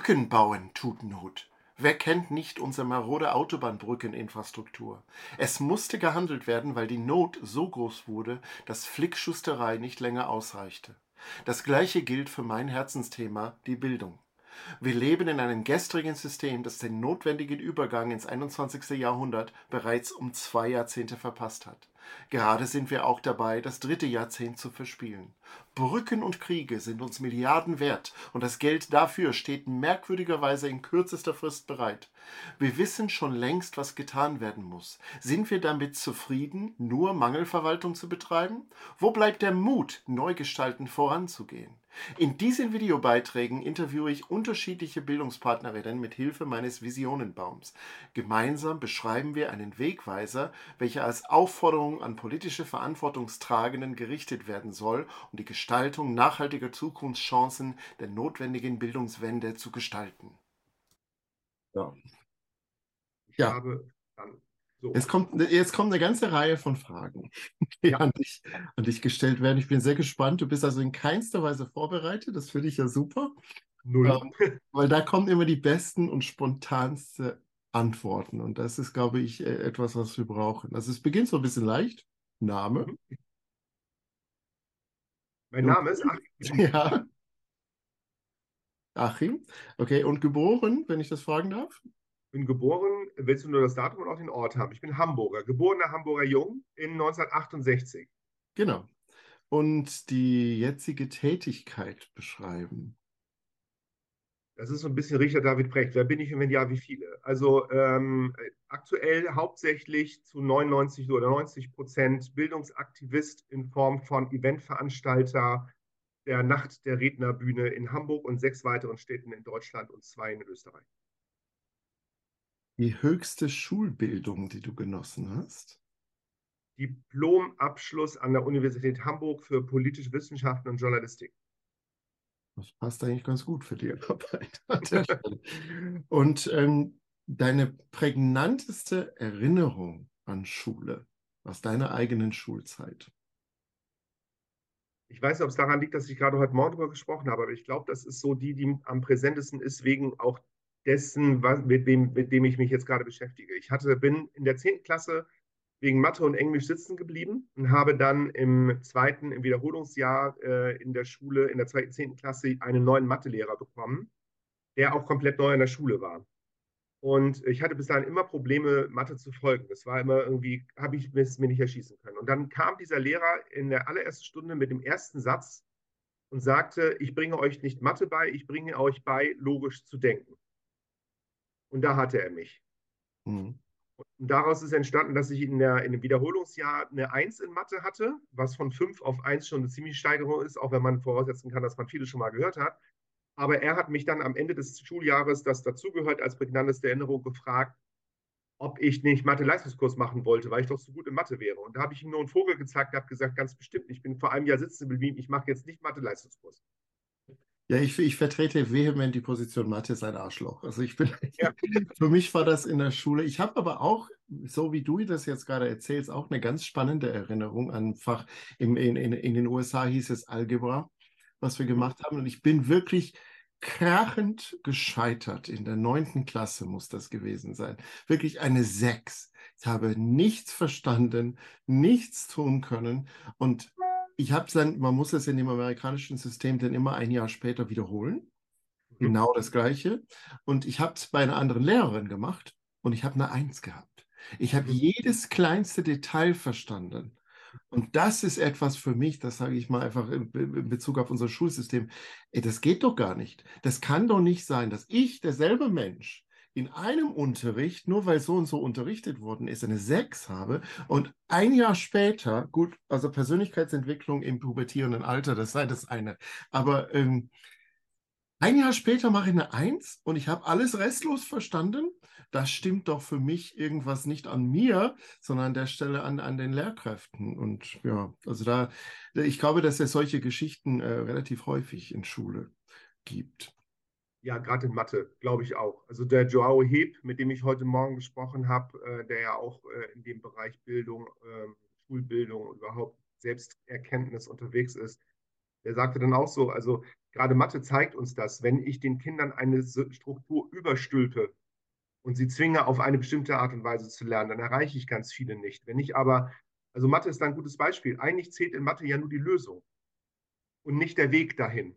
Brücken bauen tut Not. Wer kennt nicht unsere marode Autobahnbrückeninfrastruktur? Es musste gehandelt werden, weil die Not so groß wurde, dass Flickschusterei nicht länger ausreichte. Das gleiche gilt für mein Herzensthema, die Bildung. Wir leben in einem gestrigen System, das den notwendigen Übergang ins 21. Jahrhundert bereits um zwei Jahrzehnte verpasst hat. Gerade sind wir auch dabei, das dritte Jahrzehnt zu verspielen. Brücken und Kriege sind uns Milliarden wert und das Geld dafür steht merkwürdigerweise in kürzester Frist bereit. Wir wissen schon längst, was getan werden muss. Sind wir damit zufrieden, nur Mangelverwaltung zu betreiben? Wo bleibt der Mut, Neugestalten voranzugehen? In diesen Videobeiträgen interviewe ich unterschiedliche Bildungspartnerinnen mit Hilfe meines Visionenbaums. Gemeinsam beschreiben wir einen Wegweiser, welcher als Aufforderung an politische Verantwortungstragenden gerichtet werden soll, um die Gestaltung nachhaltiger Zukunftschancen der notwendigen Bildungswende zu gestalten. Ja. ja. Habe dann so. Es kommt, jetzt kommt eine ganze Reihe von Fragen, die ja. an, dich, an dich gestellt werden. Ich bin sehr gespannt. Du bist also in keinster Weise vorbereitet. Das finde ich ja super. Null. Ähm, weil da kommen immer die besten und spontansten Antworten. Und das ist, glaube ich, äh, etwas, was wir brauchen. Also es beginnt so ein bisschen leicht. Name. Mhm. Mein Name ist Achim. Ja. Achim. Okay, und geboren, wenn ich das fragen darf? bin geboren, willst du nur das Datum und auch den Ort haben? Ich bin Hamburger, geborener Hamburger Jung in 1968. Genau. Und die jetzige Tätigkeit beschreiben. Das ist so ein bisschen Richard David Precht. Wer bin ich und wenn ja, wie viele? Also ähm, aktuell hauptsächlich zu 99 oder 90 Prozent Bildungsaktivist in Form von Eventveranstalter der Nacht der Rednerbühne in Hamburg und sechs weiteren Städten in Deutschland und zwei in Österreich die höchste Schulbildung, die du genossen hast? Diplomabschluss an der Universität Hamburg für politische Wissenschaften und Journalistik. Das passt eigentlich ganz gut für die Arbeit. und ähm, deine prägnanteste Erinnerung an Schule aus deiner eigenen Schulzeit? Ich weiß nicht, ob es daran liegt, dass ich gerade heute Morgen darüber gesprochen habe, aber ich glaube, das ist so die, die am präsentesten ist, wegen auch dessen, was, mit, dem, mit dem ich mich jetzt gerade beschäftige. Ich hatte, bin in der 10. Klasse wegen Mathe und Englisch sitzen geblieben und habe dann im zweiten, im Wiederholungsjahr äh, in der Schule, in der zweiten, 10. Klasse, einen neuen Mathelehrer bekommen, der auch komplett neu in der Schule war. Und ich hatte bis dahin immer Probleme, Mathe zu folgen. Das war immer irgendwie, habe ich es mir nicht erschießen können. Und dann kam dieser Lehrer in der allerersten Stunde mit dem ersten Satz und sagte, ich bringe euch nicht Mathe bei, ich bringe euch bei, logisch zu denken. Und da hatte er mich. Mhm. Und daraus ist entstanden, dass ich in, der, in dem Wiederholungsjahr eine 1 in Mathe hatte, was von 5 auf 1 schon eine ziemliche Steigerung ist, auch wenn man voraussetzen kann, dass man vieles schon mal gehört hat. Aber er hat mich dann am Ende des Schuljahres, das dazugehört, als prägnanteste Erinnerung gefragt, ob ich nicht Mathe-Leistungskurs machen wollte, weil ich doch so gut in Mathe wäre. Und da habe ich ihm nur einen Vogel gezeigt und habe gesagt, ganz bestimmt, ich bin vor einem Jahr sitzen geblieben, ich mache jetzt nicht Mathe-Leistungskurs. Ja, ich, ich vertrete vehement die Position, Mathe ist ein Arschloch. Also ich bin, ja. für mich war das in der Schule. Ich habe aber auch, so wie du das jetzt gerade erzählst, auch eine ganz spannende Erinnerung an Fach. Im, in, in, in den USA hieß es Algebra, was wir gemacht haben. Und ich bin wirklich krachend gescheitert. In der neunten Klasse muss das gewesen sein. Wirklich eine Sechs. Ich habe nichts verstanden, nichts tun können. Und ich habe es dann, man muss es in dem amerikanischen System dann immer ein Jahr später wiederholen. Mhm. Genau das Gleiche. Und ich habe es bei einer anderen Lehrerin gemacht und ich habe eine Eins gehabt. Ich habe mhm. jedes kleinste Detail verstanden. Und das ist etwas für mich, das sage ich mal einfach in Bezug auf unser Schulsystem. Ey, das geht doch gar nicht. Das kann doch nicht sein, dass ich, derselbe Mensch, in einem Unterricht, nur weil so und so unterrichtet worden ist, eine 6 habe und ein Jahr später, gut, also Persönlichkeitsentwicklung im pubertierenden Alter, das sei das eine, aber ähm, ein Jahr später mache ich eine 1 und ich habe alles restlos verstanden. Das stimmt doch für mich irgendwas nicht an mir, sondern an der Stelle an, an den Lehrkräften. Und ja, also da, ich glaube, dass es solche Geschichten äh, relativ häufig in Schule gibt. Ja, gerade in Mathe, glaube ich auch. Also der Joao Heb, mit dem ich heute Morgen gesprochen habe, äh, der ja auch äh, in dem Bereich Bildung, äh, Schulbildung und überhaupt Selbsterkenntnis unterwegs ist, der sagte dann auch so, also gerade Mathe zeigt uns das, wenn ich den Kindern eine Struktur überstülpe und sie zwinge, auf eine bestimmte Art und Weise zu lernen, dann erreiche ich ganz viele nicht. Wenn ich aber, also Mathe ist ein gutes Beispiel, eigentlich zählt in Mathe ja nur die Lösung und nicht der Weg dahin.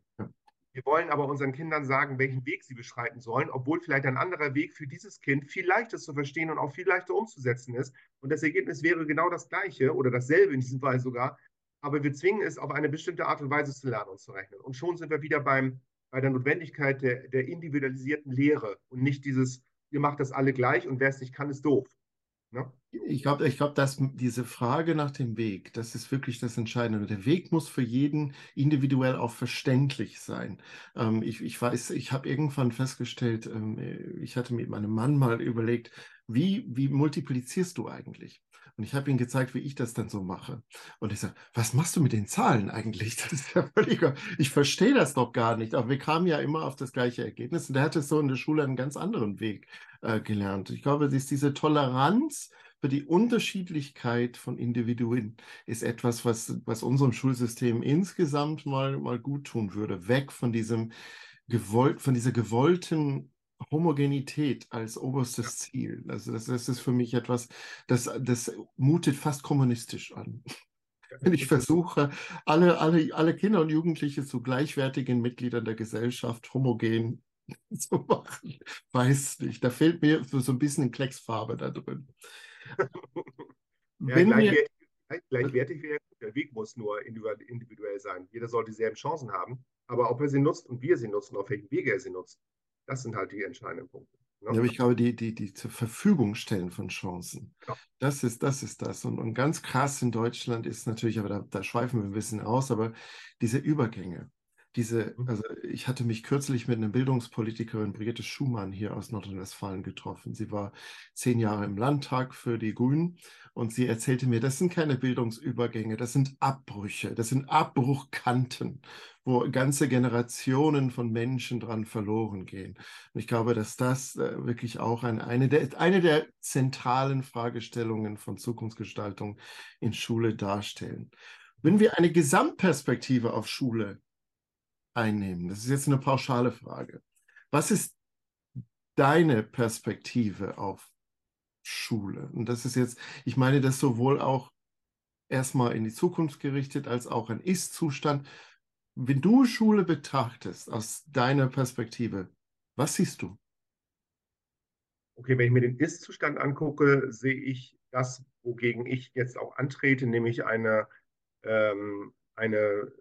Wir wollen aber unseren Kindern sagen, welchen Weg sie beschreiten sollen, obwohl vielleicht ein anderer Weg für dieses Kind viel leichter zu verstehen und auch viel leichter umzusetzen ist. Und das Ergebnis wäre genau das gleiche oder dasselbe in diesem Fall sogar. Aber wir zwingen es, auf eine bestimmte Art und Weise zu lernen und zu rechnen. Und schon sind wir wieder beim, bei der Notwendigkeit der, der individualisierten Lehre und nicht dieses, ihr macht das alle gleich und wer es nicht kann, ist doof. Ne? Ich glaube, ich glaub, dass diese Frage nach dem Weg, das ist wirklich das Entscheidende. Der Weg muss für jeden individuell auch verständlich sein. Ähm, ich, ich weiß, ich habe irgendwann festgestellt, ähm, ich hatte mit meinem Mann mal überlegt, wie, wie multiplizierst du eigentlich? Und ich habe ihm gezeigt, wie ich das dann so mache. Und ich sage, was machst du mit den Zahlen eigentlich? Das ist ja völlig, ich verstehe das doch gar nicht. Aber wir kamen ja immer auf das gleiche Ergebnis. Und der hatte so in der Schule einen ganz anderen Weg äh, gelernt. Ich glaube, es ist diese Toleranz die Unterschiedlichkeit von Individuen ist etwas, was, was unserem Schulsystem insgesamt mal, mal gut tun würde. Weg von diesem gewollt, von dieser gewollten Homogenität als oberstes Ziel. Also das, das ist für mich etwas, das, das mutet fast kommunistisch an. Wenn ich versuche, alle, alle, alle Kinder und Jugendliche zu gleichwertigen Mitgliedern der Gesellschaft homogen zu machen, weiß nicht. Da fehlt mir so ein bisschen Klecksfarbe da drin. Ja, gleichwertig, wir, gleichwertig wäre der Weg muss nur individuell sein. Jeder soll dieselben Chancen haben, aber ob er sie nutzt und wie er sie nutzt und auf welchem Wege er sie nutzt, das sind halt die entscheidenden Punkte. Ne? Ja, aber ich glaube, die, die, die zur Verfügung stellen von Chancen, ja. das ist das. Ist das. Und, und ganz krass in Deutschland ist natürlich, aber da, da schweifen wir ein bisschen aus, aber diese Übergänge. Diese, mhm. also ich hatte mich kürzlich mit einer Bildungspolitikerin, Brigitte Schumann, hier aus Nordrhein-Westfalen getroffen. Sie war zehn Jahre im Landtag für die Grünen und sie erzählte mir, das sind keine Bildungsübergänge, das sind Abbrüche, das sind Abbruchkanten, wo ganze Generationen von Menschen dran verloren gehen. Und ich glaube, dass das äh, wirklich auch ein, eine, der, eine der zentralen Fragestellungen von Zukunftsgestaltung in Schule darstellen. Wenn wir eine Gesamtperspektive auf Schule einnehmen? Das ist jetzt eine pauschale Frage. Was ist deine Perspektive auf Schule? Und das ist jetzt, ich meine das sowohl auch erstmal in die Zukunft gerichtet als auch ein Ist-Zustand. Wenn du Schule betrachtest aus deiner Perspektive, was siehst du? Okay, wenn ich mir den Ist-Zustand angucke, sehe ich das, wogegen ich jetzt auch antrete, nämlich eine, ähm, eine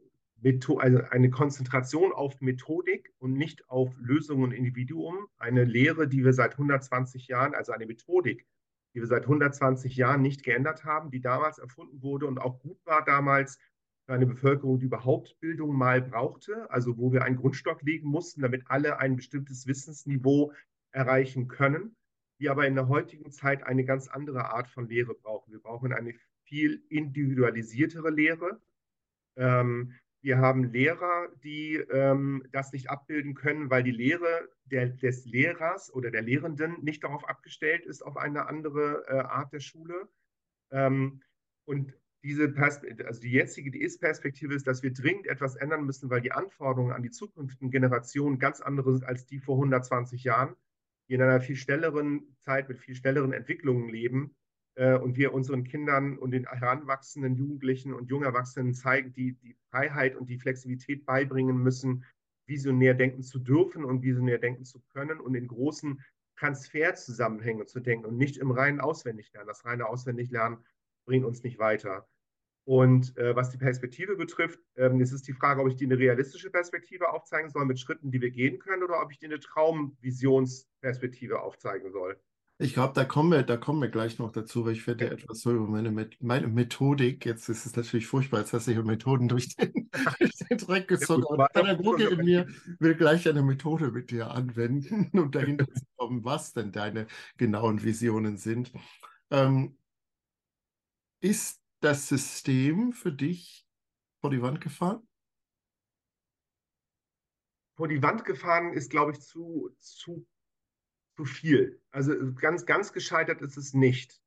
also eine Konzentration auf Methodik und nicht auf Lösung und Individuum. Eine Lehre, die wir seit 120 Jahren, also eine Methodik, die wir seit 120 Jahren nicht geändert haben, die damals erfunden wurde und auch gut war damals für eine Bevölkerung, die überhaupt Bildung mal brauchte, also wo wir einen Grundstock legen mussten, damit alle ein bestimmtes Wissensniveau erreichen können, die aber in der heutigen Zeit eine ganz andere Art von Lehre brauchen. Wir brauchen eine viel individualisiertere Lehre. Ähm, wir haben Lehrer, die ähm, das nicht abbilden können, weil die Lehre der, des Lehrers oder der Lehrenden nicht darauf abgestellt ist, auf eine andere äh, Art der Schule. Ähm, und diese also die jetzige, die Ist-Perspektive ist, dass wir dringend etwas ändern müssen, weil die Anforderungen an die zukünftigen Generationen ganz andere sind als die vor 120 Jahren, die in einer viel schnelleren Zeit mit viel schnelleren Entwicklungen leben äh, und wir unseren Kindern und den heranwachsenden Jugendlichen und Jungerwachsenen zeigen, die die Freiheit und die Flexibilität beibringen müssen, visionär denken zu dürfen und visionär denken zu können und in großen Transferzusammenhängen zu denken und nicht im reinen Auswendiglernen. Das reine Auswendiglernen bringt uns nicht weiter. Und äh, was die Perspektive betrifft, ähm, ist es die Frage, ob ich dir eine realistische Perspektive aufzeigen soll mit Schritten, die wir gehen können, oder ob ich dir eine Traumvisionsperspektive aufzeigen soll. Ich glaube, da kommen wir, da kommen wir gleich noch dazu, weil ich werde ja etwas so über meine, meine Methodik. Jetzt ist es natürlich furchtbar, jetzt hast du hier Methoden durch den, durch den Dreck gezogen. Ja, der Pädagoge in mir will gleich eine Methode mit dir anwenden, um dahinter zu kommen, was denn deine genauen Visionen sind. Ähm, ist das System für dich vor die Wand gefahren? Vor die Wand gefahren ist, glaube ich, zu, zu zu viel. Also ganz, ganz gescheitert ist es nicht.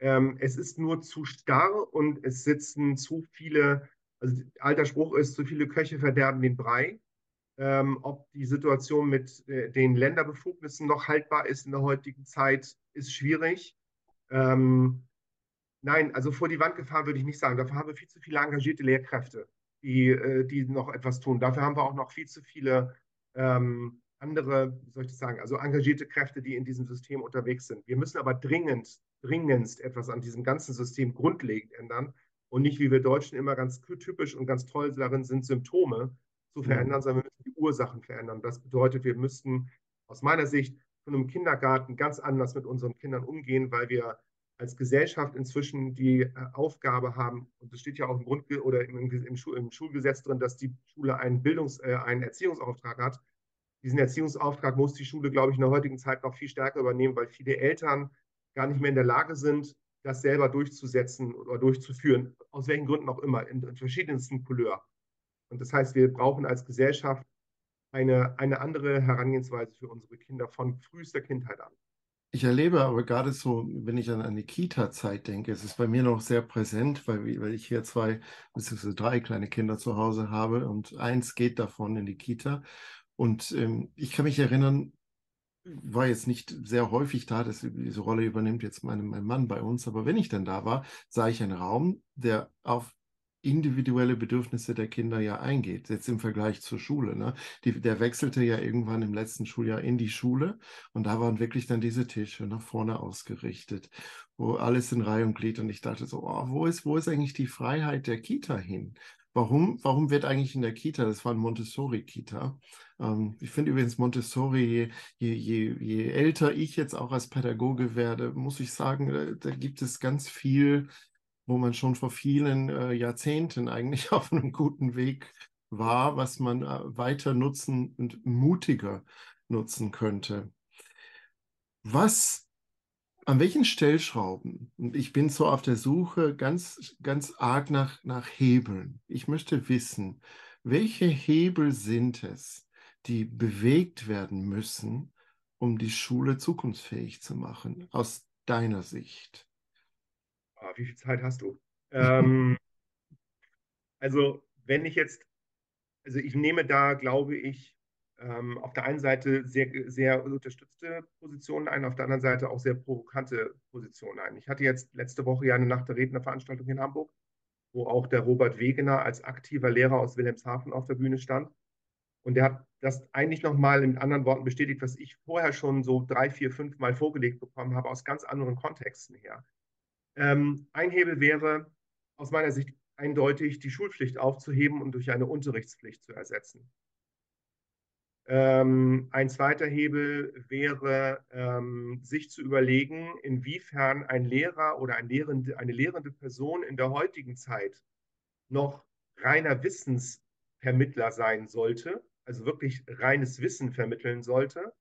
Ähm, es ist nur zu starr und es sitzen zu viele, also alter Spruch ist, zu viele Köche verderben den Brei. Ähm, ob die Situation mit äh, den Länderbefugnissen noch haltbar ist in der heutigen Zeit, ist schwierig. Ähm, nein, also vor die Wand gefahren würde ich nicht sagen. Dafür haben wir viel zu viele engagierte Lehrkräfte, die, äh, die noch etwas tun. Dafür haben wir auch noch viel zu viele ähm, andere, wie soll ich das sagen, also engagierte Kräfte, die in diesem System unterwegs sind. Wir müssen aber dringend, dringendst etwas an diesem ganzen System grundlegend ändern und nicht, wie wir Deutschen immer ganz typisch und ganz toll darin sind, Symptome zu mhm. verändern, sondern wir müssen die Ursachen verändern. Das bedeutet, wir müssten aus meiner Sicht von einem Kindergarten ganz anders mit unseren Kindern umgehen, weil wir als Gesellschaft inzwischen die äh, Aufgabe haben, und das steht ja auch im Grund oder im, im, Schul im Schulgesetz drin, dass die Schule einen Bildungs-, äh, einen Erziehungsauftrag hat. Diesen Erziehungsauftrag muss die Schule, glaube ich, in der heutigen Zeit noch viel stärker übernehmen, weil viele Eltern gar nicht mehr in der Lage sind, das selber durchzusetzen oder durchzuführen, aus welchen Gründen auch immer, in, in verschiedensten Couleur. Und das heißt, wir brauchen als Gesellschaft eine, eine andere Herangehensweise für unsere Kinder von frühester Kindheit an. Ich erlebe aber gerade so, wenn ich an eine Kita-Zeit denke, es ist bei mir noch sehr präsent, weil, weil ich hier zwei bzw. drei kleine Kinder zu Hause habe und eins geht davon in die Kita. Und ähm, ich kann mich erinnern, war jetzt nicht sehr häufig da, das, diese Rolle übernimmt jetzt mein, mein Mann bei uns, aber wenn ich dann da war, sah ich einen Raum, der auf individuelle Bedürfnisse der Kinder ja eingeht, jetzt im Vergleich zur Schule. Ne? Die, der wechselte ja irgendwann im letzten Schuljahr in die Schule und da waren wirklich dann diese Tische nach vorne ausgerichtet, wo alles in Reihe und Glied und ich dachte so, oh, wo, ist, wo ist eigentlich die Freiheit der Kita hin? Warum, warum wird eigentlich in der Kita, das war ein Montessori-Kita, ähm, ich finde übrigens Montessori, je, je, je, älter ich jetzt auch als Pädagoge werde, muss ich sagen, da, da gibt es ganz viel wo man schon vor vielen äh, Jahrzehnten eigentlich auf einem guten Weg war, was man äh, weiter nutzen und mutiger nutzen könnte. Was, an welchen Stellschrauben, und ich bin so auf der Suche ganz, ganz arg nach, nach Hebeln. Ich möchte wissen, welche Hebel sind es, die bewegt werden müssen, um die Schule zukunftsfähig zu machen, aus deiner Sicht? Oh, wie viel Zeit hast du? Ähm, also, wenn ich jetzt, also ich nehme da, glaube ich, ähm, auf der einen Seite sehr, sehr unterstützte Positionen ein, auf der anderen Seite auch sehr provokante Positionen ein. Ich hatte jetzt letzte Woche ja eine Nacht der Rednerveranstaltung in Hamburg, wo auch der Robert Wegener als aktiver Lehrer aus Wilhelmshaven auf der Bühne stand. Und der hat das eigentlich nochmal in anderen Worten bestätigt, was ich vorher schon so drei, vier, fünf Mal vorgelegt bekommen habe, aus ganz anderen Kontexten her. Ähm, ein Hebel wäre aus meiner Sicht eindeutig, die Schulpflicht aufzuheben und durch eine Unterrichtspflicht zu ersetzen. Ähm, ein zweiter Hebel wäre, ähm, sich zu überlegen, inwiefern ein Lehrer oder ein Lehrende, eine lehrende Person in der heutigen Zeit noch reiner Wissensvermittler sein sollte, also wirklich reines Wissen vermitteln sollte,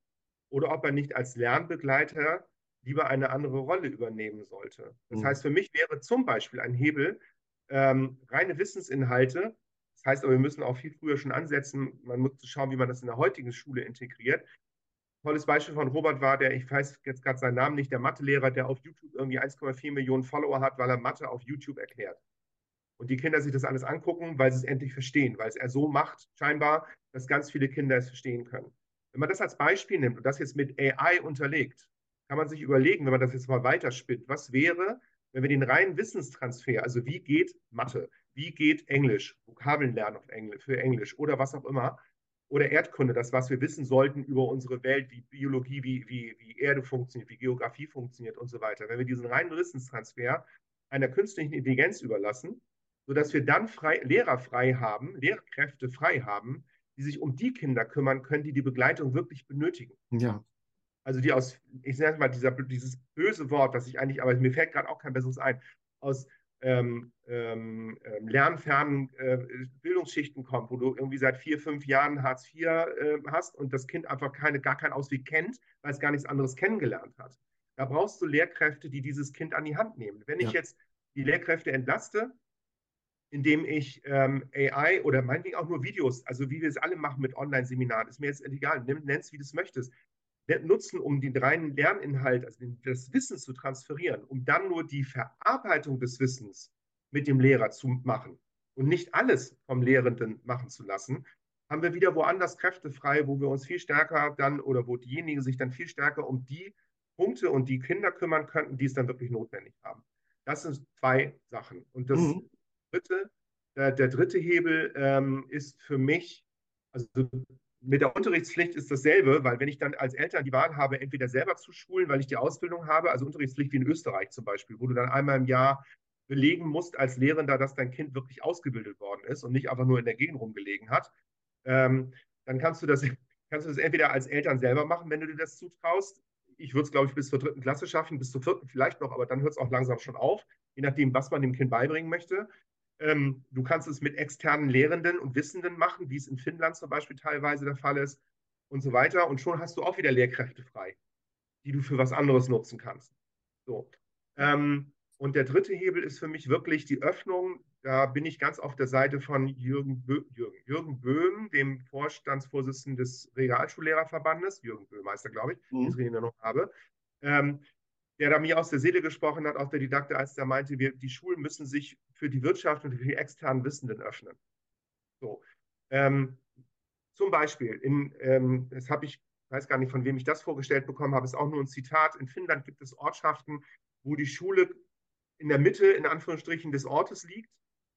oder ob er nicht als Lernbegleiter lieber eine andere Rolle übernehmen sollte. Das mhm. heißt, für mich wäre zum Beispiel ein Hebel ähm, reine Wissensinhalte. Das heißt aber, wir müssen auch viel früher schon ansetzen. Man muss schauen, wie man das in der heutigen Schule integriert. Tolles Beispiel von Robert war der, ich weiß jetzt gerade seinen Namen nicht, der Mathelehrer, der auf YouTube irgendwie 1,4 Millionen Follower hat, weil er Mathe auf YouTube erklärt. Und die Kinder sich das alles angucken, weil sie es endlich verstehen, weil es er so macht, scheinbar, dass ganz viele Kinder es verstehen können. Wenn man das als Beispiel nimmt und das jetzt mit AI unterlegt, kann man sich überlegen, wenn man das jetzt mal weiterspinnt, was wäre, wenn wir den reinen Wissenstransfer, also wie geht Mathe, wie geht Englisch, Vokabeln lernen auf Englisch, für Englisch oder was auch immer, oder Erdkunde, das, was wir wissen sollten über unsere Welt, wie Biologie, wie, wie, wie Erde funktioniert, wie Geografie funktioniert und so weiter. Wenn wir diesen reinen Wissenstransfer einer künstlichen Intelligenz überlassen, sodass wir dann frei, Lehrer frei haben, Lehrkräfte frei haben, die sich um die Kinder kümmern können, die die Begleitung wirklich benötigen. Ja also die aus, ich es mal dieser, dieses böse Wort, das ich eigentlich, aber mir fällt gerade auch kein besseres ein, aus ähm, ähm, ähm, lernfernen äh, Bildungsschichten kommt, wo du irgendwie seit vier, fünf Jahren Hartz IV äh, hast und das Kind einfach keine, gar keinen Ausweg kennt, weil es gar nichts anderes kennengelernt hat. Da brauchst du Lehrkräfte, die dieses Kind an die Hand nehmen. Wenn ja. ich jetzt die Lehrkräfte entlaste, indem ich ähm, AI oder meinetwegen auch nur Videos, also wie wir es alle machen mit Online-Seminaren, ist mir jetzt egal, nimm, nenn es wie du es möchtest, nutzen, um den reinen Lerninhalt, also das Wissen zu transferieren, um dann nur die Verarbeitung des Wissens mit dem Lehrer zu machen und nicht alles vom Lehrenden machen zu lassen, haben wir wieder woanders Kräfte frei, wo wir uns viel stärker dann oder wo diejenigen sich dann viel stärker um die Punkte und die Kinder kümmern könnten, die es dann wirklich notwendig haben. Das sind zwei Sachen. Und das mhm. dritte, der, der, dritte Hebel ähm, ist für mich, also mit der Unterrichtspflicht ist dasselbe, weil wenn ich dann als Eltern die Wahl habe, entweder selber zu schulen, weil ich die Ausbildung habe, also Unterrichtspflicht wie in Österreich zum Beispiel, wo du dann einmal im Jahr belegen musst als Lehrender, dass dein Kind wirklich ausgebildet worden ist und nicht einfach nur in der Gegend rumgelegen hat, ähm, dann kannst du, das, kannst du das entweder als Eltern selber machen, wenn du dir das zutraust. Ich würde es, glaube ich, bis zur dritten Klasse schaffen, bis zur vierten vielleicht noch, aber dann hört es auch langsam schon auf, je nachdem, was man dem Kind beibringen möchte. Ähm, du kannst es mit externen Lehrenden und Wissenden machen, wie es in Finnland zum Beispiel teilweise der Fall ist und so weiter. Und schon hast du auch wieder Lehrkräfte frei, die du für was anderes nutzen kannst. So. Ähm, und der dritte Hebel ist für mich wirklich die Öffnung. Da bin ich ganz auf der Seite von Jürgen, Bö Jürgen, Jürgen Böhm, dem Vorstandsvorsitzenden des Realschullehrerverbandes. Jürgen Böhm heißt er, glaube ich, mhm. den ich noch habe. Ähm, der da mir aus der Seele gesprochen hat, auch der Didakte, als der meinte, wir, die Schulen müssen sich für die Wirtschaft und für die externen Wissenden öffnen. So. Ähm, zum Beispiel, in, ähm, das habe ich, weiß gar nicht, von wem ich das vorgestellt bekommen habe, ist auch nur ein Zitat. In Finnland gibt es Ortschaften, wo die Schule in der Mitte, in Anführungsstrichen, des Ortes liegt.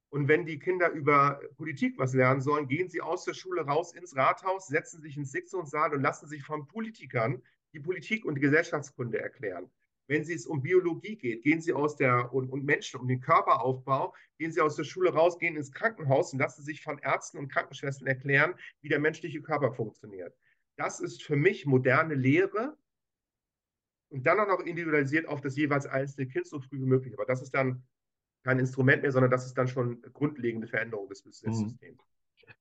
Und wenn die Kinder über Politik was lernen sollen, gehen sie aus der Schule raus ins Rathaus, setzen sich ins Sitzungssaal und lassen sich von Politikern die Politik und die Gesellschaftskunde erklären. Wenn es um Biologie geht, gehen Sie aus der und, und Menschen, um den Körperaufbau, gehen Sie aus der Schule raus, gehen ins Krankenhaus und lassen sich von Ärzten und Krankenschwestern erklären, wie der menschliche Körper funktioniert. Das ist für mich moderne Lehre und dann auch noch individualisiert auf das jeweils einzelne Kind so früh wie möglich. Aber das ist dann kein Instrument mehr, sondern das ist dann schon grundlegende Veränderung des Systems. Mhm.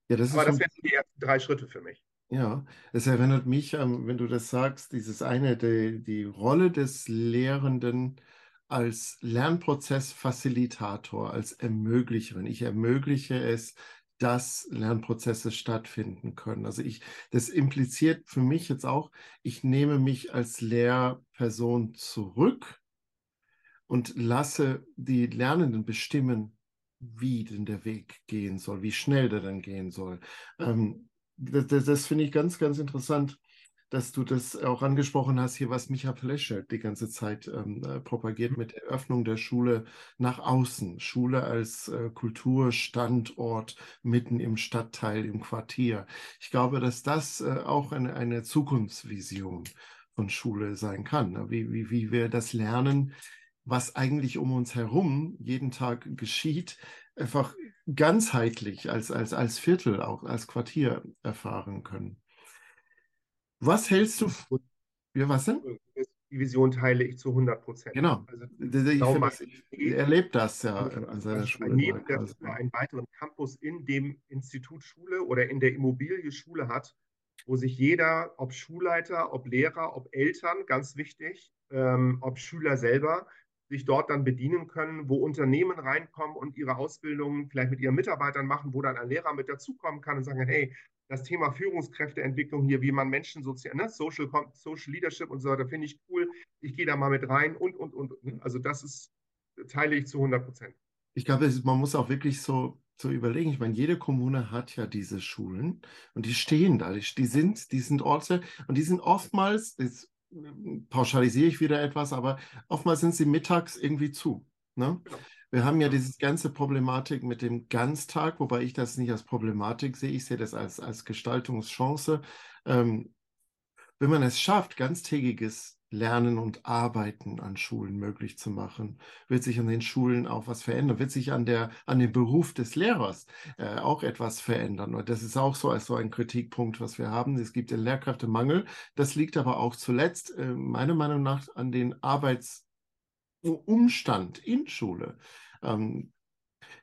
Ja, das Aber das wären die ersten drei Schritte für mich. Ja, es erinnert mich an, wenn du das sagst, dieses eine, die, die Rolle des Lehrenden als Lernprozessfacilitator, als Ermöglicherin. Ich ermögliche es, dass Lernprozesse stattfinden können. Also ich, das impliziert für mich jetzt auch, ich nehme mich als Lehrperson zurück und lasse die Lernenden bestimmen, wie denn der Weg gehen soll, wie schnell der dann gehen soll. Ähm, das, das, das finde ich ganz, ganz interessant, dass du das auch angesprochen hast, hier, was Micha Fleschert die ganze Zeit ähm, äh, propagiert mhm. mit der Öffnung der Schule nach außen. Schule als äh, Kulturstandort mitten im Stadtteil, im Quartier. Ich glaube, dass das äh, auch eine, eine Zukunftsvision von Schule sein kann. Ne? Wie, wie, wie wir das lernen, was eigentlich um uns herum jeden Tag geschieht, einfach ganzheitlich als, als, als Viertel, auch als Quartier erfahren können. Was hältst du? Ja, was denn? Die Vision teile ich zu 100 Prozent. Genau. Also, ich, das, ich erlebe das ja an seiner Schule. Neben der also. einen weiteren Campus in dem Institut Schule oder in der Immobilie Schule hat, wo sich jeder, ob Schulleiter, ob Lehrer, ob Eltern, ganz wichtig, ähm, ob Schüler selber, sich dort dann bedienen können, wo Unternehmen reinkommen und ihre Ausbildung vielleicht mit ihren Mitarbeitern machen, wo dann ein Lehrer mit dazukommen kann und sagen, hey, das Thema Führungskräfteentwicklung hier, wie man Menschen sozial, ne, Social, Social Leadership und so weiter, finde ich cool. Ich gehe da mal mit rein und, und, und. Also das ist, teile ich zu 100 Prozent. Ich glaube, man muss auch wirklich so, so überlegen. Ich meine, jede Kommune hat ja diese Schulen und die stehen da. Die, die sind, die sind Orte und die sind oftmals, ist pauschalisiere ich wieder etwas, aber oftmals sind sie mittags irgendwie zu. Ne? Genau. Wir haben ja diese ganze Problematik mit dem Ganztag, wobei ich das nicht als Problematik sehe, ich sehe das als, als Gestaltungschance. Ähm, wenn man es schafft, ganztägiges Lernen und Arbeiten an Schulen möglich zu machen, wird sich an den Schulen auch was verändern, wird sich an, der, an dem Beruf des Lehrers äh, auch etwas verändern. Und das ist auch so, als so ein Kritikpunkt, was wir haben. Es gibt den Lehrkräftemangel. Das liegt aber auch zuletzt, äh, meiner Meinung nach, an den Arbeitsumstand in Schule. Ähm,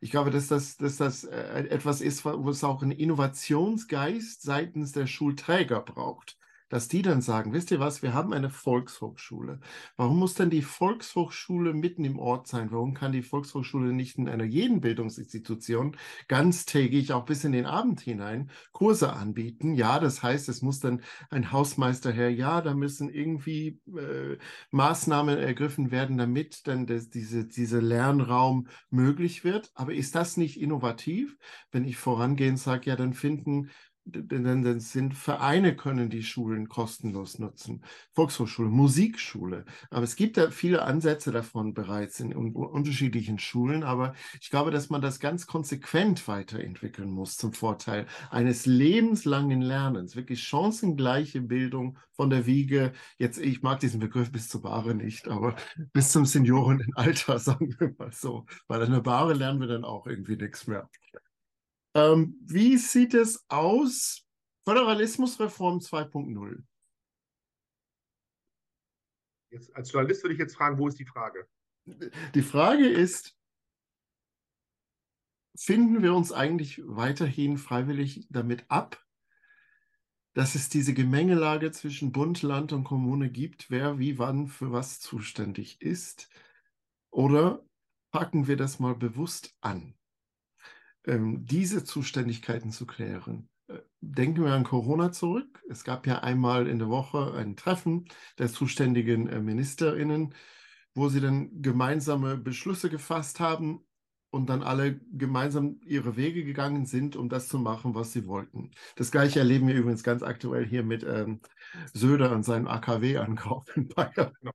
ich glaube, dass das, dass das äh, etwas ist, wo es auch einen Innovationsgeist seitens der Schulträger braucht dass die dann sagen, wisst ihr was, wir haben eine Volkshochschule. Warum muss denn die Volkshochschule mitten im Ort sein? Warum kann die Volkshochschule nicht in einer jeden Bildungsinstitution ganztägig, auch bis in den Abend hinein, Kurse anbieten? Ja, das heißt, es muss dann ein Hausmeister her, ja, da müssen irgendwie äh, Maßnahmen ergriffen werden, damit dann das, diese, diese Lernraum möglich wird. Aber ist das nicht innovativ, wenn ich vorangehend sage, ja, dann finden denn sind Vereine können die Schulen kostenlos nutzen, Volkshochschule, Musikschule. Aber es gibt da viele Ansätze davon bereits in unterschiedlichen Schulen. Aber ich glaube, dass man das ganz konsequent weiterentwickeln muss zum Vorteil eines lebenslangen Lernens, wirklich chancengleiche Bildung von der Wiege. Jetzt, ich mag diesen Begriff bis zur Bahre nicht, aber bis zum Seniorenalter, sagen wir mal so. Weil an der Bahre lernen wir dann auch irgendwie nichts mehr. Ähm, wie sieht es aus? Föderalismusreform 2.0. Jetzt, als Journalist würde ich jetzt fragen, wo ist die Frage? Die Frage ist, finden wir uns eigentlich weiterhin freiwillig damit ab, dass es diese Gemengelage zwischen Bund, Land und Kommune gibt, wer wie wann für was zuständig ist? Oder packen wir das mal bewusst an? Ähm, diese Zuständigkeiten zu klären. Äh, denken wir an Corona zurück. Es gab ja einmal in der Woche ein Treffen der zuständigen äh, Ministerinnen, wo sie dann gemeinsame Beschlüsse gefasst haben und dann alle gemeinsam ihre Wege gegangen sind, um das zu machen, was sie wollten. Das gleiche erleben wir übrigens ganz aktuell hier mit ähm, Söder und seinem AKW-Ankauf in Bayern. Genau.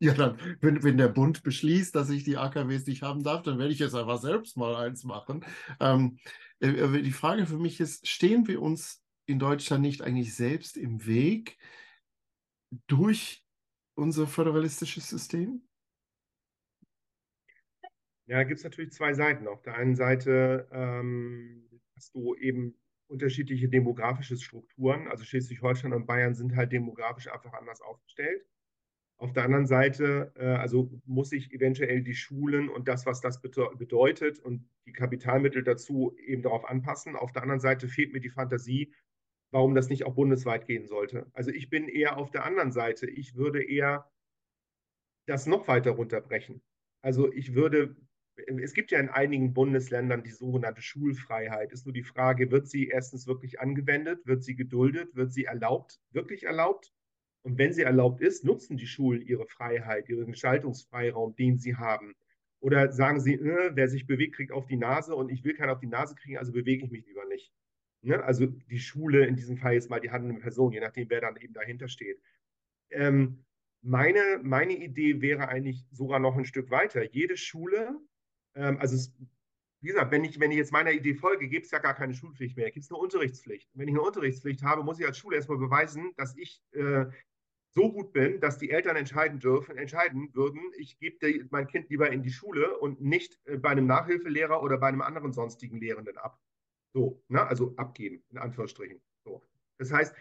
Ja, dann, wenn, wenn der Bund beschließt, dass ich die AKWs nicht haben darf, dann werde ich jetzt einfach selbst mal eins machen. Ähm, äh, äh, die Frage für mich ist, stehen wir uns in Deutschland nicht eigentlich selbst im Weg durch unser föderalistisches System? Ja, da gibt es natürlich zwei Seiten. Auf der einen Seite ähm, hast du eben unterschiedliche demografische Strukturen. Also Schleswig-Holstein und Bayern sind halt demografisch einfach anders aufgestellt. Auf der anderen Seite, äh, also muss ich eventuell die Schulen und das, was das bedeutet und die Kapitalmittel dazu eben darauf anpassen. Auf der anderen Seite fehlt mir die Fantasie, warum das nicht auch bundesweit gehen sollte. Also ich bin eher auf der anderen Seite. Ich würde eher das noch weiter runterbrechen. Also ich würde, es gibt ja in einigen Bundesländern die sogenannte Schulfreiheit. Ist nur die Frage, wird sie erstens wirklich angewendet, wird sie geduldet, wird sie erlaubt, wirklich erlaubt? Und wenn sie erlaubt ist, nutzen die Schulen ihre Freiheit, ihren Gestaltungsfreiraum, den sie haben. Oder sagen sie, äh, wer sich bewegt, kriegt auf die Nase und ich will keinen auf die Nase kriegen, also bewege ich mich lieber nicht. Ne? Also die Schule, in diesem Fall jetzt mal die handelnde Person, je nachdem, wer dann eben dahinter steht. Ähm, meine, meine Idee wäre eigentlich sogar noch ein Stück weiter. Jede Schule, ähm, also es, wie gesagt, wenn ich, wenn ich jetzt meiner Idee folge, gibt es ja gar keine Schulpflicht mehr, gibt es eine Unterrichtspflicht. wenn ich eine Unterrichtspflicht habe, muss ich als Schule erstmal beweisen, dass ich äh, so gut bin, dass die Eltern entscheiden dürfen, entscheiden würden, ich gebe mein Kind lieber in die Schule und nicht äh, bei einem Nachhilfelehrer oder bei einem anderen sonstigen Lehrenden ab. So, ne? also abgeben, in Anführungsstrichen. So. Das heißt,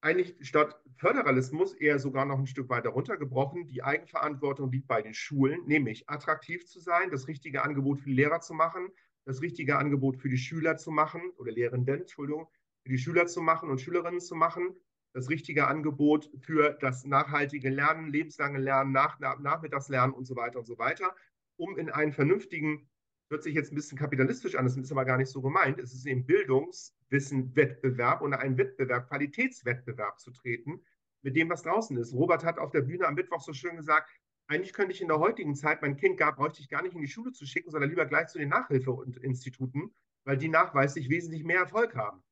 eigentlich statt Föderalismus eher sogar noch ein Stück weiter runtergebrochen. Die Eigenverantwortung liegt bei den Schulen, nämlich attraktiv zu sein, das richtige Angebot für die Lehrer zu machen, das richtige Angebot für die Schüler zu machen oder Lehrenden, Entschuldigung, für die Schüler zu machen und Schülerinnen zu machen das richtige Angebot für das nachhaltige Lernen, lebenslange Lernen, nach, Nachmittagslernen und so weiter und so weiter, um in einen vernünftigen, hört sich jetzt ein bisschen kapitalistisch an, das ist aber gar nicht so gemeint, es ist eben Bildungswissen-Wettbewerb und einen Wettbewerb, Qualitätswettbewerb zu treten, mit dem, was draußen ist. Robert hat auf der Bühne am Mittwoch so schön gesagt, eigentlich könnte ich in der heutigen Zeit mein Kind gar, bräuchte ich gar nicht in die Schule zu schicken, sondern lieber gleich zu den Nachhilfeinstituten, weil die nachweislich wesentlich mehr Erfolg haben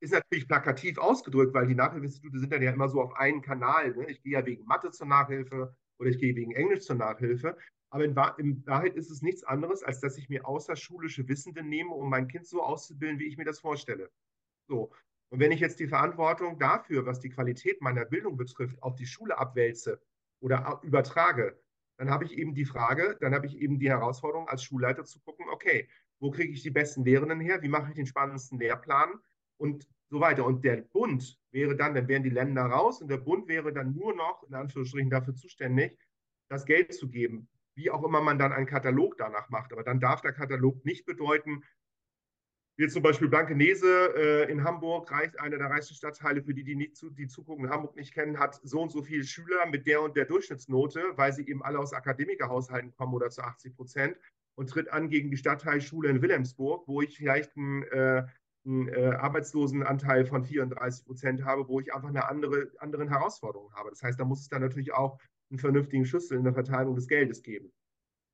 ist natürlich plakativ ausgedrückt, weil die Nachhilfeinstitute sind dann ja immer so auf einen Kanal. Ne? Ich gehe ja wegen Mathe zur Nachhilfe oder ich gehe wegen Englisch zur Nachhilfe. Aber in, in, Wahrheit ist es nichts anderes, als dass ich mir außerschulische Wissende nehme, um mein Kind so auszubilden, wie ich mir das vorstelle. So. Und wenn ich jetzt die Verantwortung dafür, was die Qualität meiner Bildung betrifft, auf die Schule abwälze oder übertrage, dann habe ich eben die Frage, dann habe ich eben die Herausforderung als Schulleiter zu gucken, okay, wo kriege ich die besten Lehrenden her? Wie mache ich den spannendsten Lehrplan? Und so weiter. Und der Bund wäre dann, dann wären die Länder raus und der Bund wäre dann nur noch, in Anführungsstrichen, dafür zuständig, das Geld zu geben. Wie auch immer man dann einen Katalog danach macht. Aber dann darf der Katalog nicht bedeuten, wie zum Beispiel Blankenese äh, in Hamburg, reicht einer der reichsten Stadtteile, für die, die, nicht zu, die zugucken, in Hamburg nicht kennen, hat so und so viele Schüler mit der und der Durchschnittsnote, weil sie eben alle aus Akademikerhaushalten kommen oder zu 80 Prozent und tritt an gegen die Stadtteilschule in Wilhelmsburg, wo ich vielleicht ein äh, einen äh, Arbeitslosenanteil von 34 Prozent habe, wo ich einfach eine andere anderen Herausforderung habe. Das heißt, da muss es dann natürlich auch einen vernünftigen Schlüssel in der Verteilung des Geldes geben.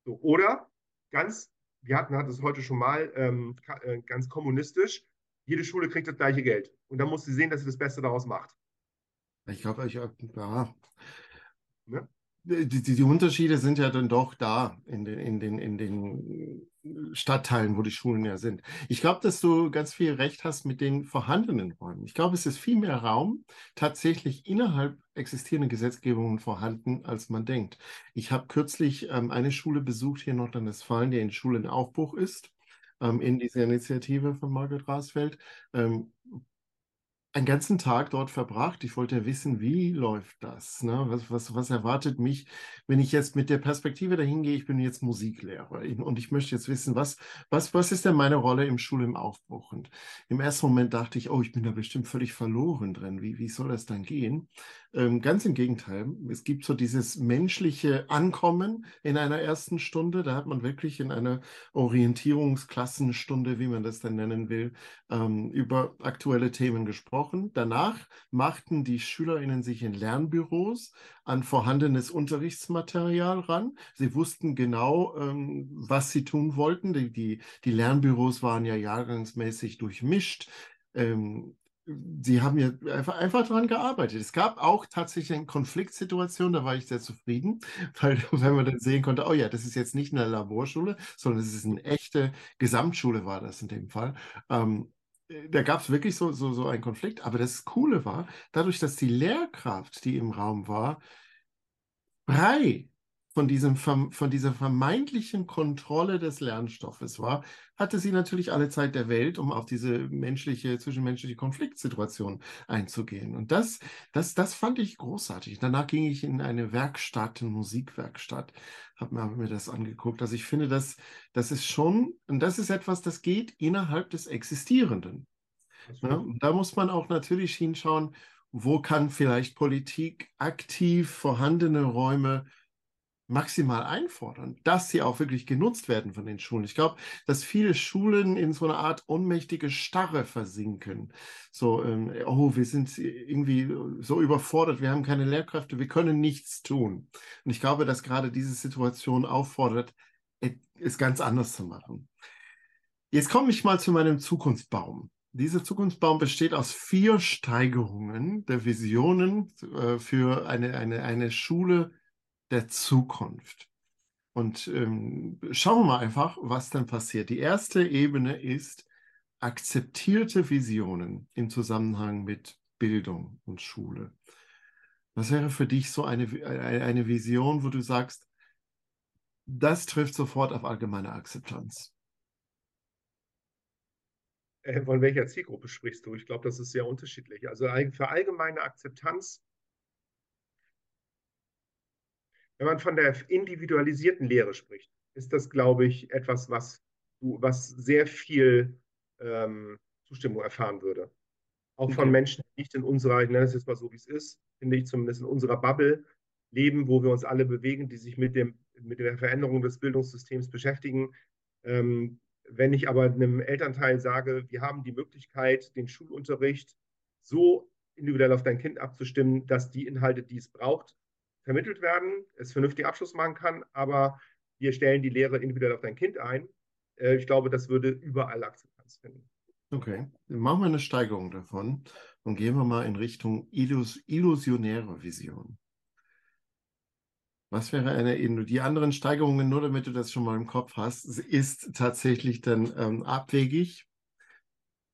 So, oder ganz, wir hatten, hatten es heute schon mal, ähm, äh, ganz kommunistisch, jede Schule kriegt das gleiche Geld. Und dann muss sie sehen, dass sie das Beste daraus macht. Ich glaube, ich, ja. Ne? Die, die, die, Unterschiede sind ja dann doch da in den, in den, in den Stadtteilen, wo die Schulen ja sind. Ich glaube, dass du ganz viel Recht hast mit den vorhandenen Räumen. Ich glaube, es ist viel mehr Raum tatsächlich innerhalb existierender Gesetzgebungen vorhanden, als man denkt. Ich habe kürzlich ähm, eine Schule besucht hier in Nordrhein-Westfalen, die in Schulenaufbruch ist, ähm, in dieser Initiative von Margaret Rasfeld. Ähm, einen ganzen Tag dort verbracht. Ich wollte wissen, wie läuft das? Ne? Was, was, was erwartet mich, wenn ich jetzt mit der Perspektive dahin gehe, ich bin jetzt Musiklehrer und ich möchte jetzt wissen, was, was, was ist denn meine Rolle im Schule im Aufbruch? Und im ersten Moment dachte ich, oh, ich bin da bestimmt völlig verloren drin. Wie, wie soll das dann gehen? Ähm, ganz im Gegenteil. Es gibt so dieses menschliche Ankommen in einer ersten Stunde. Da hat man wirklich in einer Orientierungsklassenstunde, wie man das dann nennen will, ähm, über aktuelle Themen gesprochen. Danach machten die SchülerInnen sich in Lernbüros an vorhandenes Unterrichtsmaterial ran. Sie wussten genau, ähm, was sie tun wollten. Die, die, die Lernbüros waren ja jahrgangsmäßig durchmischt. Ähm, sie haben ja einfach, einfach daran gearbeitet. Es gab auch tatsächlich eine Konfliktsituation, da war ich sehr zufrieden, weil wenn man dann sehen konnte, oh ja, das ist jetzt nicht eine Laborschule, sondern es ist eine echte Gesamtschule, war das in dem Fall. Ähm, da gab es wirklich so, so, so einen Konflikt, aber das Coole war, dadurch, dass die Lehrkraft, die im Raum war, frei von, diesem, von dieser vermeintlichen Kontrolle des Lernstoffes war, hatte sie natürlich alle Zeit der Welt, um auf diese menschliche, zwischenmenschliche Konfliktsituation einzugehen. Und das, das, das fand ich großartig. Danach ging ich in eine Werkstatt, eine Musikwerkstatt, habe mir, hab mir das angeguckt. Also ich finde, das, das ist schon, und das ist etwas, das geht innerhalb des Existierenden. Ja, und da muss man auch natürlich hinschauen, wo kann vielleicht Politik aktiv vorhandene Räume maximal einfordern, dass sie auch wirklich genutzt werden von den Schulen. Ich glaube, dass viele Schulen in so eine Art ohnmächtige Starre versinken. So, ähm, oh, wir sind irgendwie so überfordert, wir haben keine Lehrkräfte, wir können nichts tun. Und ich glaube, dass gerade diese Situation auffordert, es ganz anders zu machen. Jetzt komme ich mal zu meinem Zukunftsbaum. Dieser Zukunftsbaum besteht aus vier Steigerungen der Visionen äh, für eine, eine, eine Schule, der Zukunft. Und ähm, schauen wir mal einfach, was dann passiert. Die erste Ebene ist akzeptierte Visionen im Zusammenhang mit Bildung und Schule. Was wäre für dich so eine, eine Vision, wo du sagst, das trifft sofort auf allgemeine Akzeptanz? Äh, von welcher Zielgruppe sprichst du? Ich glaube, das ist sehr unterschiedlich. Also für allgemeine Akzeptanz wenn man von der individualisierten Lehre spricht, ist das, glaube ich, etwas, was, was sehr viel ähm, Zustimmung erfahren würde. Auch okay. von Menschen, die nicht in unserer, ich nenne es jetzt mal so, wie es ist, finde ich zumindest in unserer Bubble leben, wo wir uns alle bewegen, die sich mit, dem, mit der Veränderung des Bildungssystems beschäftigen. Ähm, wenn ich aber einem Elternteil sage, wir haben die Möglichkeit, den Schulunterricht so individuell auf dein Kind abzustimmen, dass die Inhalte, die es braucht, vermittelt werden, es vernünftig Abschluss machen kann, aber wir stellen die Lehre individuell auf dein Kind ein. Äh, ich glaube, das würde überall Akzeptanz finden. Okay, dann machen wir eine Steigerung davon und gehen wir mal in Richtung illus illusionäre Vision. Was wäre eine, die anderen Steigerungen, nur damit du das schon mal im Kopf hast, ist tatsächlich dann ähm, abwegig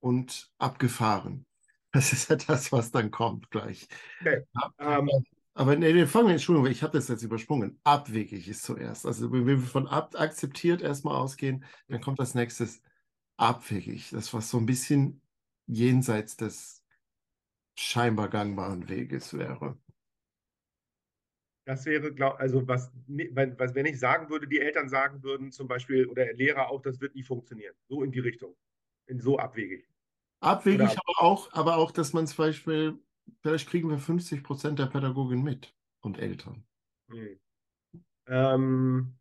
und abgefahren. Das ist ja das, was dann kommt gleich. Okay. Ähm, aber nee, fangen wir, Entschuldigung, ich habe das jetzt übersprungen. Abwegig ist zuerst. Also wenn wir von ab akzeptiert erstmal ausgehen, dann kommt das nächste abwegig. Das, was so ein bisschen jenseits des scheinbar gangbaren Weges wäre. Das wäre, glaub, also was, was, wenn ich sagen würde, die Eltern sagen würden zum Beispiel, oder Lehrer auch, das wird nie funktionieren. So in die Richtung. In so abwegig. Abwegig, aber auch, aber auch, dass man zum Beispiel vielleicht kriegen wir 50 Prozent der Pädagogin mit und Eltern. Hm. Ähm,